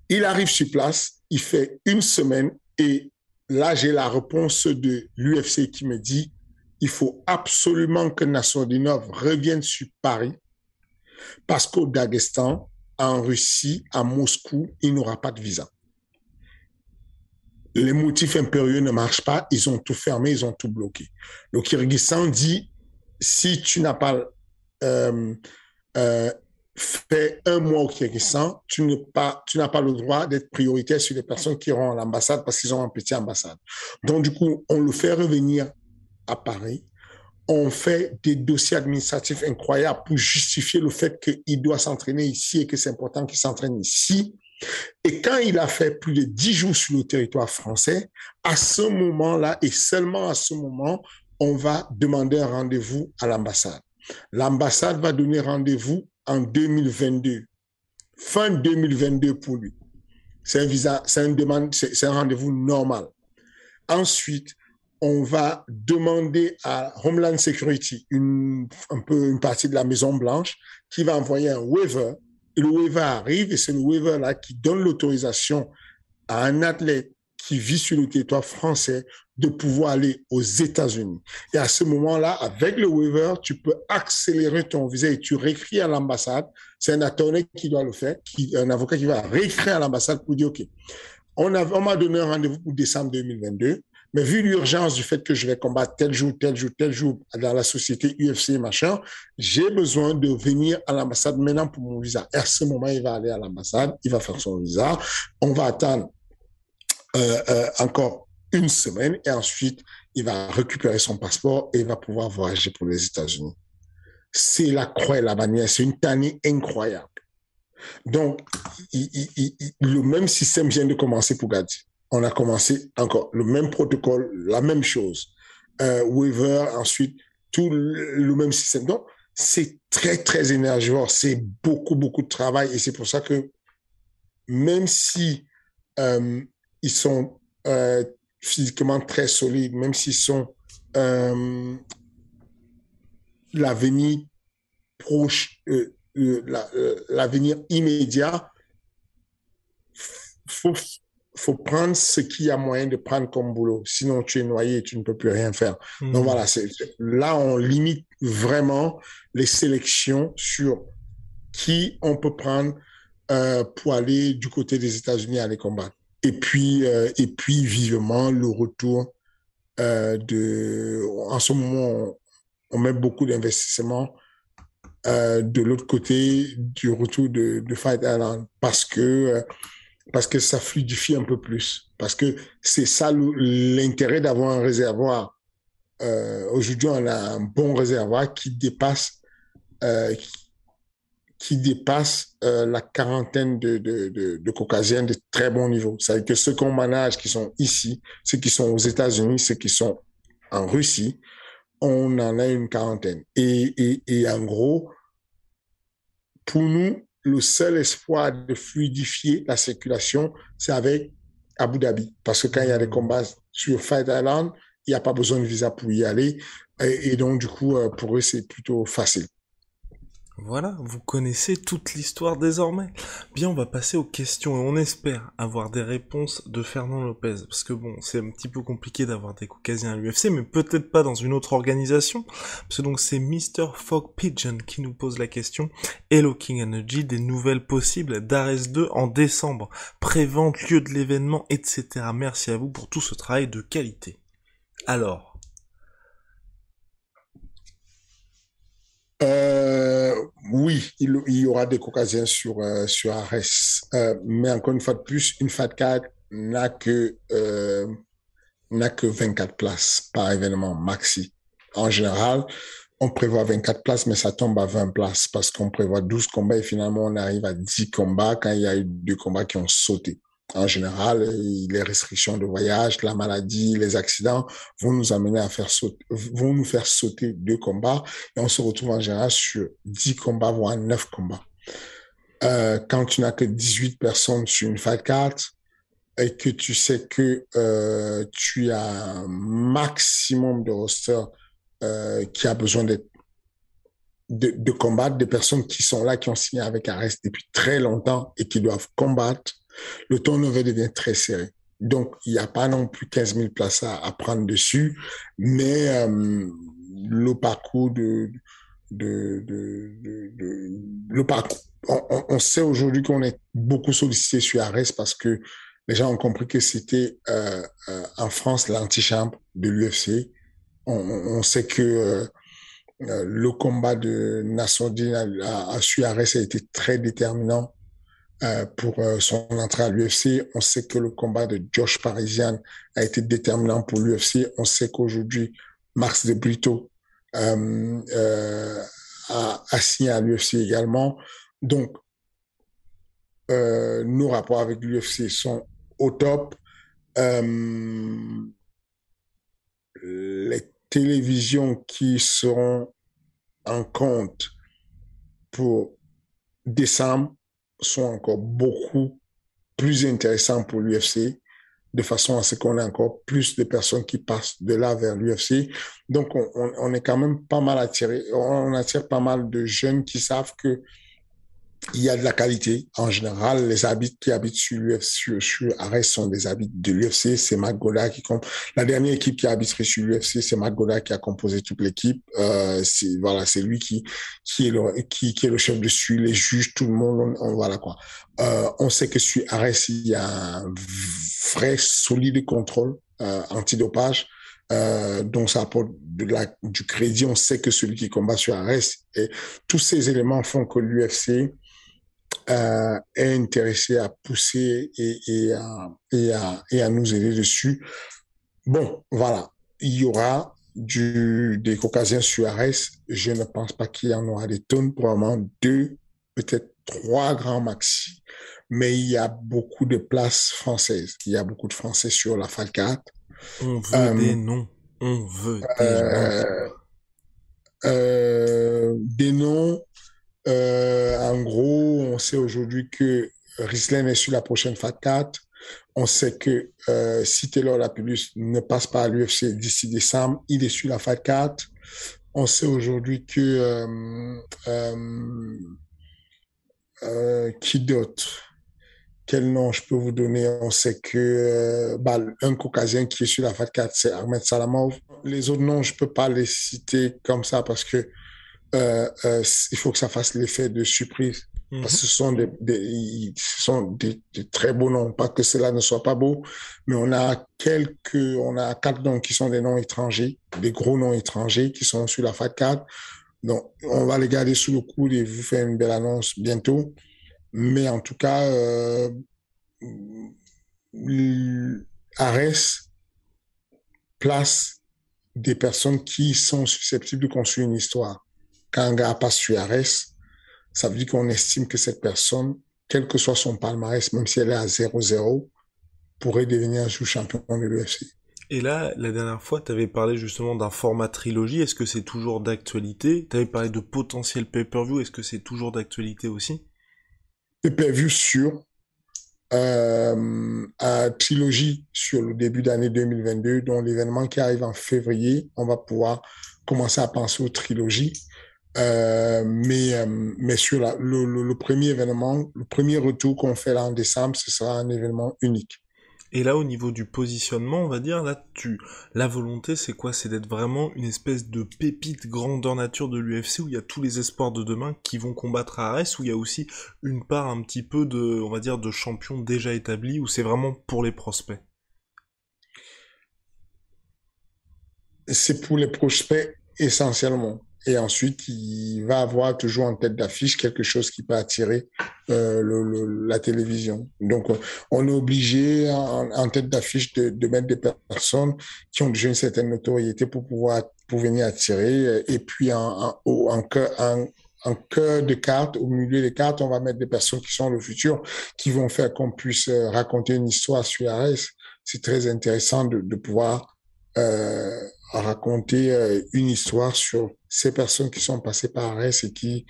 Il arrive sur place, il fait une semaine et là, j'ai la réponse de l'UFC qui me dit il faut absolument que Nassourdinov revienne sur Paris parce qu'au Daghestan, en Russie, à Moscou, il n'aura pas de visa. Les motifs impérieux ne marchent pas, ils ont tout fermé, ils ont tout bloqué. Le Kyrgyzstan dit si tu n'as pas euh, euh, fait un mois au Kyrgyzstan, tu n'as pas, tu n'as pas le droit d'être prioritaire sur les personnes qui iront à l'ambassade parce qu'ils ont un petit ambassade. Donc, du coup, on le fait revenir à Paris. On fait des dossiers administratifs incroyables pour justifier le fait qu'il doit s'entraîner ici et que c'est important qu'il s'entraîne ici. Et quand il a fait plus de dix jours sur le territoire français, à ce moment-là, et seulement à ce moment, on va demander un rendez-vous à l'ambassade. L'ambassade va donner rendez-vous en 2022. Fin 2022 pour lui. C'est un visa, c'est demande, c'est un rendez-vous normal. Ensuite, on va demander à Homeland Security, une, un peu une partie de la Maison Blanche, qui va envoyer un waiver. Le waiver arrive et c'est le waiver là qui donne l'autorisation à un athlète qui vit sur le territoire français de pouvoir aller aux États-Unis. Et à ce moment-là, avec le waiver, tu peux accélérer ton visa et tu réécris à l'ambassade. C'est un attorney qui doit le faire, un avocat qui va réécrire à l'ambassade pour dire, OK, on m'a donné un rendez-vous pour décembre 2022. Mais vu l'urgence du fait que je vais combattre tel jour, tel jour, tel jour dans la société UFC, machin, j'ai besoin de venir à l'ambassade maintenant pour mon visa. Et à ce moment, il va aller à l'ambassade, il va faire son visa. On va attendre euh, euh, encore une semaine et ensuite, il va récupérer son passeport et il va pouvoir voyager pour les États-Unis. C'est la croix et la bannière. C'est une tannée incroyable. Donc, le même système vient de commencer pour Gadi on a commencé encore le même protocole, la même chose. Euh, waiver, ensuite, tout le, même système. Donc, c'est très, très énergivore. C'est beaucoup, beaucoup de travail. Et c'est pour ça que même si euh, ils sont euh, physiquement très solides, même s'ils sont euh, l'avenir proche, l'avenir immédiat, faut faut prendre ce qu'il y a moyen de prendre comme boulot. Sinon, tu es noyé et tu ne peux plus rien faire. Donc hmm. voilà, c'est, là, on limite vraiment les sélections sur qui on peut prendre euh, pour aller du côté des États-Unis aller combattre. Et puis, euh, et puis vivement le retour euh, de. En ce moment, on, met beaucoup d'investissements de l'autre côté du retour de, de Fight Island parce que parce que ça fluidifie un peu plus. Parce que c'est ça l'intérêt d'avoir un réservoir. Euh, Aujourd'hui, on a un bon réservoir qui dépasse, euh, qui, dépasse euh, la quarantaine de, de, de, de, caucasiens de très bon niveau. C'est-à-dire que ceux qu'on manage, qui sont ici, ceux qui sont aux États-Unis, ceux qui sont en Russie, on en a une quarantaine. Et, et, et en gros, pour nous, le seul espoir de fluidifier la circulation, c'est avec Abu Dhabi. Parce que quand il y a des combats sur Fight Island, il n'y a pas besoin de visa pour y aller. Et, donc, du coup, euh, pour eux, c'est plutôt facile. Voilà, vous connaissez toute l'histoire désormais. Bien, on va passer aux questions et on espère avoir des réponses de Fernand Lopez. Parce que bon, c'est un petit peu compliqué d'avoir des caucasiens à l'UFC, mais peut-être pas dans une autre organisation. Parce donc c'est Mr. Fog Pigeon qui nous pose la question. Hello King Energy, des nouvelles possibles d'Ares 2 en décembre. Prévente, lieu de l'événement, etc. Merci à vous pour tout ce travail de qualité. Alors, Euh, oui, il, y aura des caucasiens sur, euh, sur Ares. Euh, mais encore une fois de plus, une FAT4 n'a que, n'a que 24 places par événement maxi. En général, on prévoit 24 places, mais ça tombe à 20 places parce qu'on prévoit 12 combats et finalement on arrive à 10 combats quand il y a eu deux combats qui ont sauté. En général, les restrictions de voyage, la maladie, les accidents vont nous amener à faire sauter, vont nous faire sauter deux combats et on se retrouve en général sur 10 combats, voire 9 combats. Euh, quand tu n'as que 18 personnes sur une fight card et que tu sais que euh, tu as un maximum de roster euh, qui a besoin de, de, combattre, des personnes qui sont là, qui ont signé avec Arrest depuis très longtemps et qui doivent combattre, le turnover devient très serré. Donc, il n'y a pas non plus 15 000 places à, prendre dessus, mais euh, le parcours de, le parcours. On, sait aujourd'hui qu'on est beaucoup sollicité sur Ares parce que les gens ont compris que c'était euh, euh, en France l'antichambre de l'UFC. On, sait que le combat de Nassoudine à, à, à Suarez a été très déterminant euh, pour euh, son entrée à l'UFC. On sait que le combat de Josh Parisian a été déterminant pour l'UFC. On sait qu'aujourd'hui, Max de Brito euh, a, a, signé à l'UFC également. Donc, nos rapports avec l'UFC sont au top. les télévisions qui seront en compte pour décembre sont encore beaucoup plus intéressants pour l'UFC de façon à ce qu'on ait encore plus de personnes qui passent de là vers l'UFC. Donc, on, on, est quand même pas mal attiré, on attire pas mal de jeunes qui savent que il y a de la qualité. En général, les habits qui habitent sur l'UFC, sur, sur Arès sont des habits de l'UFC. C'est Matt qui compte. La dernière équipe qui a sur l'UFC, c'est Matt qui a composé toute l'équipe. Euh, c'est voilà, c'est lui qui qui est le qui, qui est le chef dessus, les juges, tout le monde. On, voilà quoi. Euh, on sait que sur Arès, il y a un vrai solide contrôle euh, antidopage. Euh, donc ça apporte de la, du crédit. On sait que celui qui combat sur Arès et tous ces éléments font que l'UFC euh, est intéressé à pousser et, et, à, et, à, et à nous aider dessus. Bon, voilà, il y aura du, des Caucasiens sur Arès. Je ne pense pas qu'il y en aura des tonnes, probablement deux, peut-être trois grands maxi. Mais il y a beaucoup de places françaises. Il y a beaucoup de Français sur la FAL 4. On veut euh, des noms. On veut des euh, noms. Euh, des noms euh, en gros, on sait aujourd'hui que Riesling est sur la prochaine FAT 4. On sait que euh, si Taylor Lapillus ne passe pas à l'UFC d'ici décembre, il est sur la FAT 4. On sait aujourd'hui que euh, euh, qui d'autre? Quel nom je peux vous donner? On sait que bah, un Caucasien qui est sur la FAT 4, c'est Ahmed Salamov. Les autres noms, je peux pas les citer comme ça parce que euh, euh, il faut que ça fasse l'effet de surprise. Parce que ce sont des, des ce sont des, des, très beaux noms. Pas que cela ne soit pas beau, mais on a quelques, on a quatre noms qui sont des noms étrangers, des gros noms étrangers qui sont sur la FAT4. Donc, on va les garder sous le coude et vous faire une belle annonce bientôt. Mais en tout cas, euh, Ares place des personnes qui sont susceptibles de construire une histoire quand un gars passe sur Ares, ça veut dire qu'on estime que cette personne, quel que soit son palmarès, même si elle est à 0-0, pourrait devenir un sous-champion de l'UFC. Et là, la dernière fois, tu avais parlé justement d'un format trilogie. Est-ce que c'est toujours d'actualité? Tu avais parlé de potentiel pay-per-view. Est-ce que c'est toujours d'actualité aussi? Pay-per-view sur euh, trilogie sur le début d'année 2022, dont l'événement qui arrive en février, on va pouvoir commencer à penser aux trilogies. Euh, mais, euh, mais sur la, le, le, le, premier événement, le premier retour qu'on fait là en décembre, ce sera un événement unique. Et là, au niveau du positionnement, on va dire, là, tu, la volonté, c'est quoi? C'est d'être vraiment une espèce de pépite grandeur nature de l'UFC où il y a tous les espoirs de demain qui vont combattre à Arès, où il y a aussi une part un petit peu de, on va dire, de champions déjà établis, où c'est vraiment pour les prospects. C'est pour les prospects essentiellement. Et ensuite, il va avoir toujours en tête d'affiche quelque chose qui peut attirer euh, le, le, la télévision. Donc, on est obligé en, en tête d'affiche de, de, mettre des personnes qui ont déjà une certaine notoriété pour pouvoir pour venir attirer. Et puis, en, en, en, en cœur de carte, au milieu des cartes, on va mettre des personnes qui sont le futur, qui vont faire qu'on puisse euh, raconter une histoire sur ARS. C'est très intéressant de, de pouvoir euh, raconter euh, une histoire sur ces personnes qui sont passées par RS et qui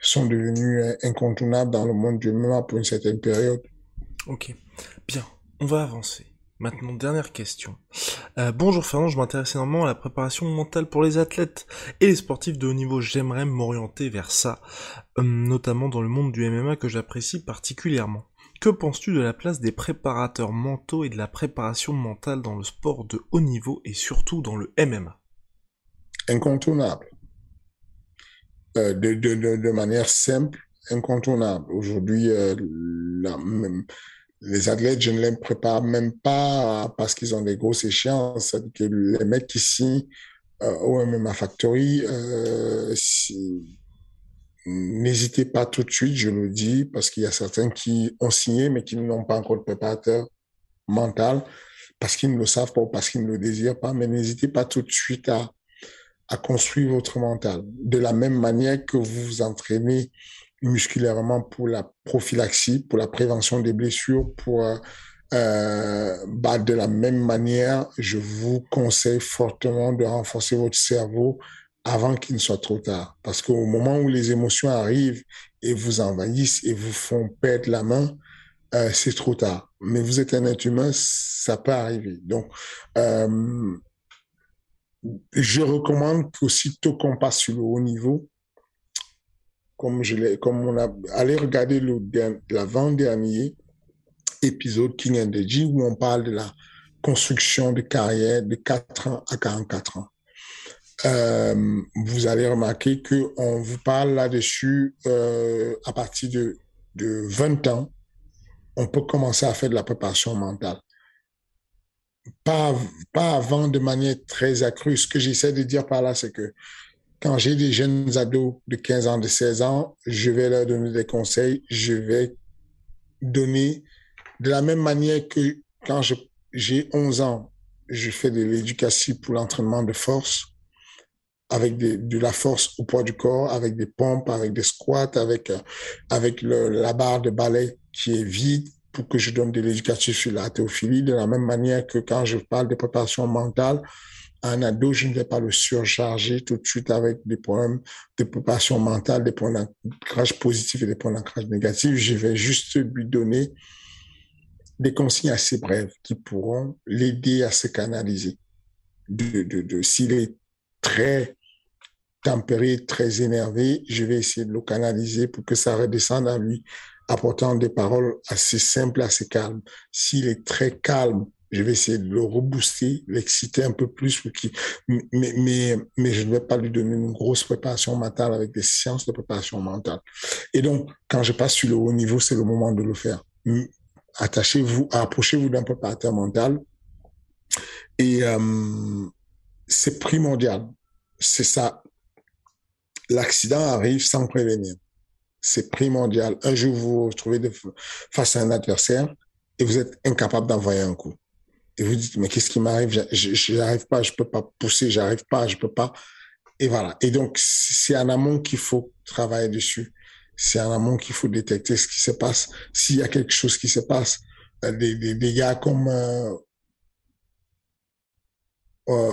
sont devenues euh, incontournables dans le monde du MMA pour une certaine période. Ok, bien, on va avancer. Maintenant, dernière question. Euh, bonjour Fernand, je m'intéresse énormément à la préparation mentale pour les athlètes et les sportifs de haut niveau. J'aimerais m'orienter vers ça, notamment dans le monde du MMA que j'apprécie particulièrement. Que penses-tu de la place des préparateurs mentaux et de la préparation mentale dans le sport de haut niveau et surtout dans le MMA Incontournable. Euh, de, manière simple, incontournable. Aujourd'hui, euh, les athlètes, je ne les prépare même pas parce qu'ils ont des grosses échéances. Que les mecs ici euh, au MMA Factory, euh, n'hésitez pas tout de suite, je le dis, parce qu'il y a certains qui ont signé mais qui n'ont pas encore de préparateur mental parce qu'ils ne le savent pas ou parce qu'ils ne le désirent pas. Mais n'hésitez pas tout de suite à à construire votre mental. De la même manière que vous vous entraînez musculairement pour la prophylaxie, pour la prévention des blessures, pour euh, bah de la même manière, je vous conseille fortement de renforcer votre cerveau avant qu'il ne soit trop tard. Parce qu'au moment où les émotions arrivent et vous envahissent et vous font perdre la main, euh, c'est trop tard. mais vous êtes un être humain, ça peut arriver. Donc, euh, je recommande qu'aussitôt qu'on passe sur le haut niveau, comme je comme on a, allez regarder l'avant-dernier épisode King and the G où on parle de la construction de carrière de 4 ans à 44 ans. Euh, vous allez remarquer que on vous parle là-dessus euh, à partir de, de 20 ans, on peut commencer à faire de la préparation mentale. Pas, pas avant de manière très accrue. Ce que j'essaie de dire par là, c'est que quand j'ai des jeunes ados de 15 ans, de 16 ans, je vais leur donner des conseils, je vais donner de la même manière que quand j'ai 11 ans, je fais de l'éducation pour l'entraînement de force, avec de la force au poids du corps, avec des pompes, avec des squats, avec, euh, avec la barre de balai qui est vide pour que je donne de l'éducation sur la théophilie, de la même manière que quand je parle de préparation mentale, un ado, je ne vais pas le surcharger tout de suite avec des problèmes de préparation mentale, des points d'ancrage positif et des points d'ancrage négatif. Je vais juste lui donner des consignes assez brèves qui pourront l'aider à se canaliser. De, de, de, S'il est très tempéré, très énervé, je vais essayer de le canaliser pour que ça redescende à lui, apportant des paroles assez simples, assez calmes. S'il est très calme, je vais essayer de le rebooster, l'exciter un peu plus, mais, je ne vais pas lui donner une grosse préparation mentale avec des sciences de préparation mentale. Et donc, quand je passe sur le haut niveau, c'est le moment de le faire. Attachez-vous, approchez-vous d'un préparateur mental et euh, c'est primordial. C'est ça. L'accident arrive sans prévenir. C'est primordial. Un jour, vous vous retrouvez face à un adversaire et vous êtes incapable d'envoyer un coup et vous dites, mais qu'est-ce qui m'arrive? Je n'arrive pas, je peux pas pousser, j'arrive pas, je peux pas. Et voilà. Et donc, c'est en amont qu'il faut travailler dessus. C'est en amont qu'il faut détecter ce qui se passe. S'il y a quelque chose qui se passe, euh, des, des, des gars comme euh, euh,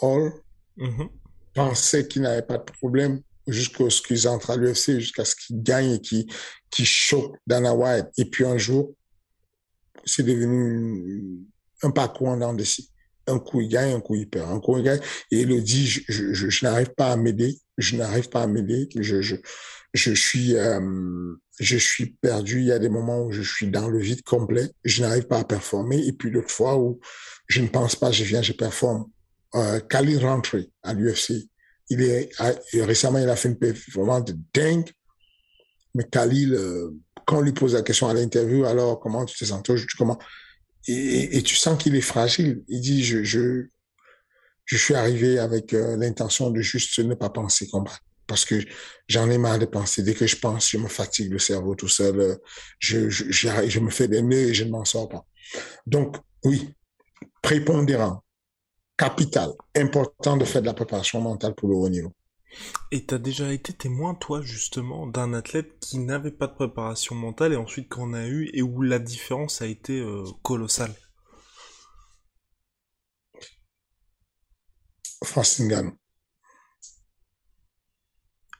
Hall mm-hmm. Pensaient qu'il n'avait pas de problème jusqu'à ce qu'ils entrent à l'UFC, jusqu'à ce qu'ils gagnent et qu'ils qu choquent Dana White. Et puis un jour, c'est devenu un parcours en dents de Un coup, il gagne, un coup, il perd. Un coup, il gagne. Et il le dit, je, je, je n'arrive pas à m'aider. Je n'arrive pas à m'aider. Je, je, je suis, euh, je suis perdu. Il y a des moments où je suis dans le vide complet. Je n'arrive pas à performer. Et puis d'autres fois où je ne pense pas, je viens, je performe. Euh, Khalil rentré à l'UFC. Il est, récemment, il a fait une performance dingue. Mais Khalil, euh, quand on lui pose la question à l'interview, alors comment tu te sens, comment, et, tu sens qu'il est fragile. Il dit, je, je, je suis arrivé avec euh, l'intention de juste ne pas penser combattre. Parce que j'en ai marre de penser. Dès que je pense, je me fatigue le cerveau tout seul. Euh, je, je, je, me fais des nœuds et je ne m'en sors pas. Donc, oui, prépondérant, capital, important de faire de la préparation mentale pour le haut niveau. Et t'as déjà été témoin, toi, justement, d'un athlète qui n'avait pas de préparation mentale et ensuite qu'on a eu et où la différence a été euh, colossale? Francis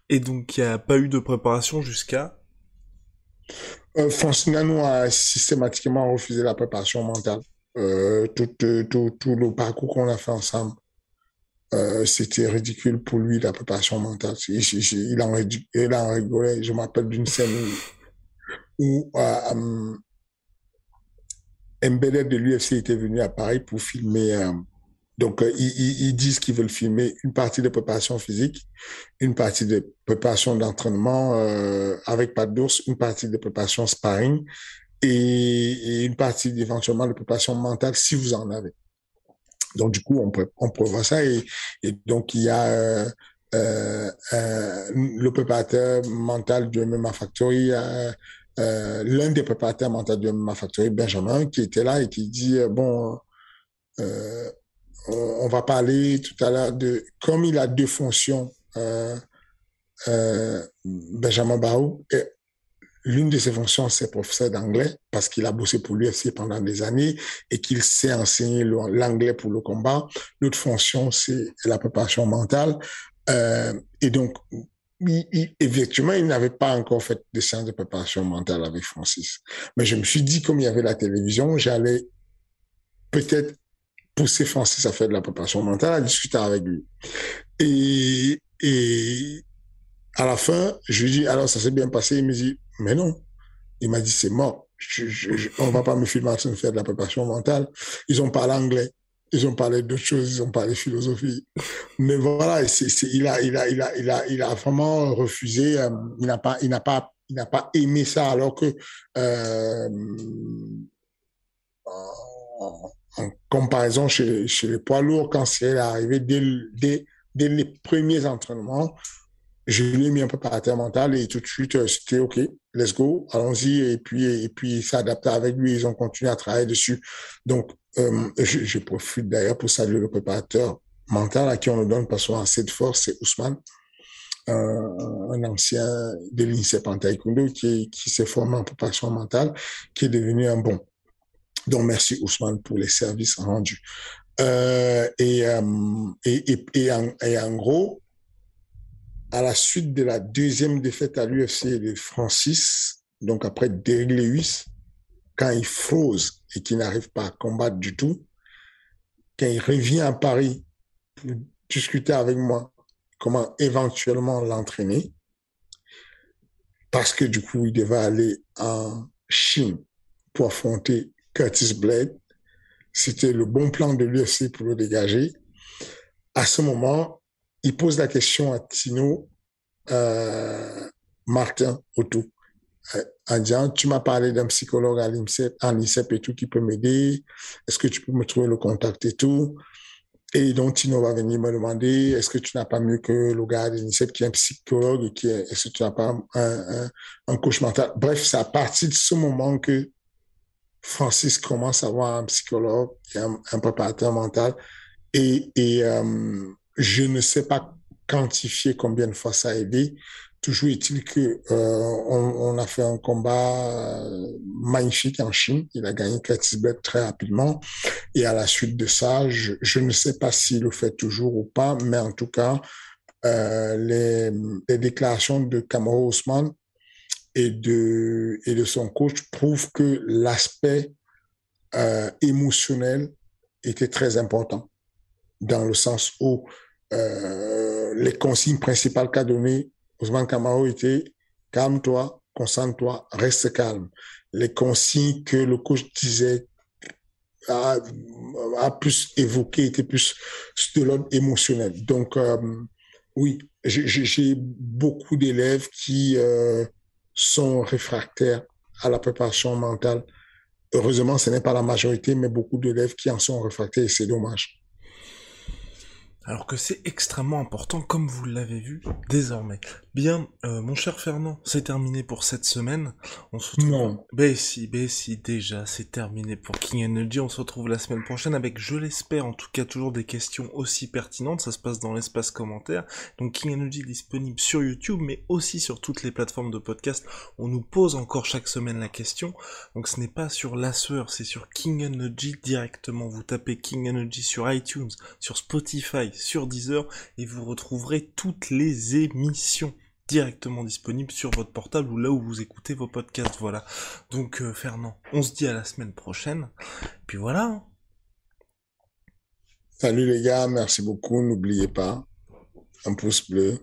Et donc, il n'y a pas eu de préparation jusqu'à? Euh, Francis a systématiquement refusé la préparation mentale. Euh, tout, tout, tout le parcours qu'on a fait ensemble euh, c'était ridicule pour lui la préparation mentale. Il, il, en, il en rigolait. Je m'appelle d'une scène où, euh, um, de l'UFC était venu à Paris pour filmer. Euh, donc, euh, ils, ils, disent qu'ils veulent filmer une partie de préparation physique, une partie de préparation d'entraînement euh, avec pas d'ours, une partie de préparation sparring et, une partie éventuellement de préparation mentale si vous en avez. Donc, du coup, on, peut, on prévoit ça. Et, donc, il y a euh, euh, euh le préparateur mental du MMA Factory, l'un des préparateurs mentaux du MMA Factory, Benjamin, qui était là et qui dit, bon, on, va parler tout à l'heure de, comme il a deux fonctions, Benjamin Baou, et L'une de ses fonctions, c'est professeur d'anglais parce qu'il a bossé pour l'UFC pendant des années et qu'il sait enseigner l'anglais pour le combat. L'autre fonction, c'est la préparation mentale. Euh, et donc, effectivement, il n'avait pas encore fait de séance de préparation mentale avec Francis. Mais je me suis dit, comme il y avait la télévision, j'allais peut-être pousser Francis à faire de la préparation mentale, à discuter avec lui. Et, et à la fin, je lui dis, alors ça s'est bien passé. Il me dit, mais non. Il m'a dit, c'est mort. Je, je, on va pas me filmer train de faire de la préparation mentale. Ils ont parlé anglais. Ils ont parlé d'autres choses. Ils ont parlé philosophie. Mais voilà, il a, vraiment refusé. Euh, il n'a pas, pas, pas aimé ça alors que, euh, en comparaison chez, les poids lourds, quand c'est arrivé dès les premiers entraînements, je lui ai mis un peu par terre mental et tout de suite, euh, c'était OK, let's go, allons-y. Et puis, et puis, s'adapter avec lui. Ils ont continué à travailler dessus. Donc, euh, je, profite d'ailleurs pour saluer le préparateur mental à qui on le donne parce qu'on a assez de force, c'est Ousmane, euh, un ancien de l'INSEP en taekwondo qui, s'est formé en préparation mentale, qui est devenu un bon. Donc, merci Ousmane pour les services rendus. Et, et, et, en, et en gros, à la suite de la deuxième défaite à l'UFC de Francis, donc après Derrick Lewis, quand il fausse et qu'il n'arrive pas à combattre du tout, quand il revient à Paris pour discuter avec moi comment éventuellement l'entraîner, parce que du coup, il devait aller en Chine pour affronter Curtis Blade. C'était le bon plan de l'UFC pour le dégager. À ce moment, il pose la question à Tino euh, Martin Otto euh, en disant tu m'as parlé d'un psychologue à l'INSEP, à l'INSEP et tout qui peut m'aider. Est-ce que tu peux me trouver le contact et tout? Et donc Tino va venir me demander est-ce que tu n'as pas mieux que le gars de l'INSEP qui est un psychologue et qui est est-ce que tu n'as pas un, un, un coach mental? Bref, c'est à partir de ce moment que Francis commence à avoir un psychologue et un, un préparateur mental et, et euh, je ne sais pas quantifier combien de fois ça a aidé. Toujours est-il que euh, on, a fait un combat euh, magnifique en Chine. Il a gagné Curtis très rapidement. Et à la suite de ça, je, ne sais pas s'il le fait toujours ou pas, mais en tout cas, euh, les, déclarations de Kamaro Ousmane et de, et de son coach prouvent que l'aspect émotionnel était très important dans le sens où euh, les consignes principales qu'a donné Ousmane Kamaro étaient calme-toi, concentre-toi, reste calme. Les consignes que le coach disait a, a plus évoqué étaient plus de l'ordre émotionnel. Donc, euh, oui, j'ai beaucoup d'élèves qui euh, sont réfractaires à la préparation mentale. Heureusement, ce n'est pas la majorité, mais beaucoup d'élèves qui en sont réfractaires et c'est dommage alors que c'est extrêmement important, comme vous l'avez vu désormais. Bien, euh, mon cher Fernand, c'est terminé pour cette semaine. On se retrouve... Non. Ben si, ben si, déjà, c'est terminé pour King Energy. On se retrouve la semaine prochaine avec, je l'espère, en tout cas toujours des questions aussi pertinentes. Ça se passe dans l'espace commentaire. Donc King Energy disponible sur YouTube, mais aussi sur toutes les plateformes de podcast. On nous pose encore chaque semaine la question. Donc ce n'est pas sur la sueur, c'est sur King Energy directement. Vous tapez King Energy sur iTunes, sur Spotify, sur Deezer, et vous retrouverez toutes les émissions directement disponible sur votre portable ou là où vous écoutez vos podcasts. Voilà. Donc euh, Fernand, on se dit à la semaine prochaine. Puis voilà. Hein. Salut les gars, merci beaucoup. N'oubliez pas, un pouce bleu,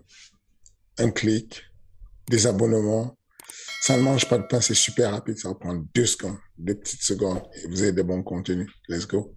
un clic, des abonnements. Ça ne mange pas de pain, c'est super rapide. Ça va prendre deux secondes, deux petites secondes et vous avez de bons contenus. Let's go.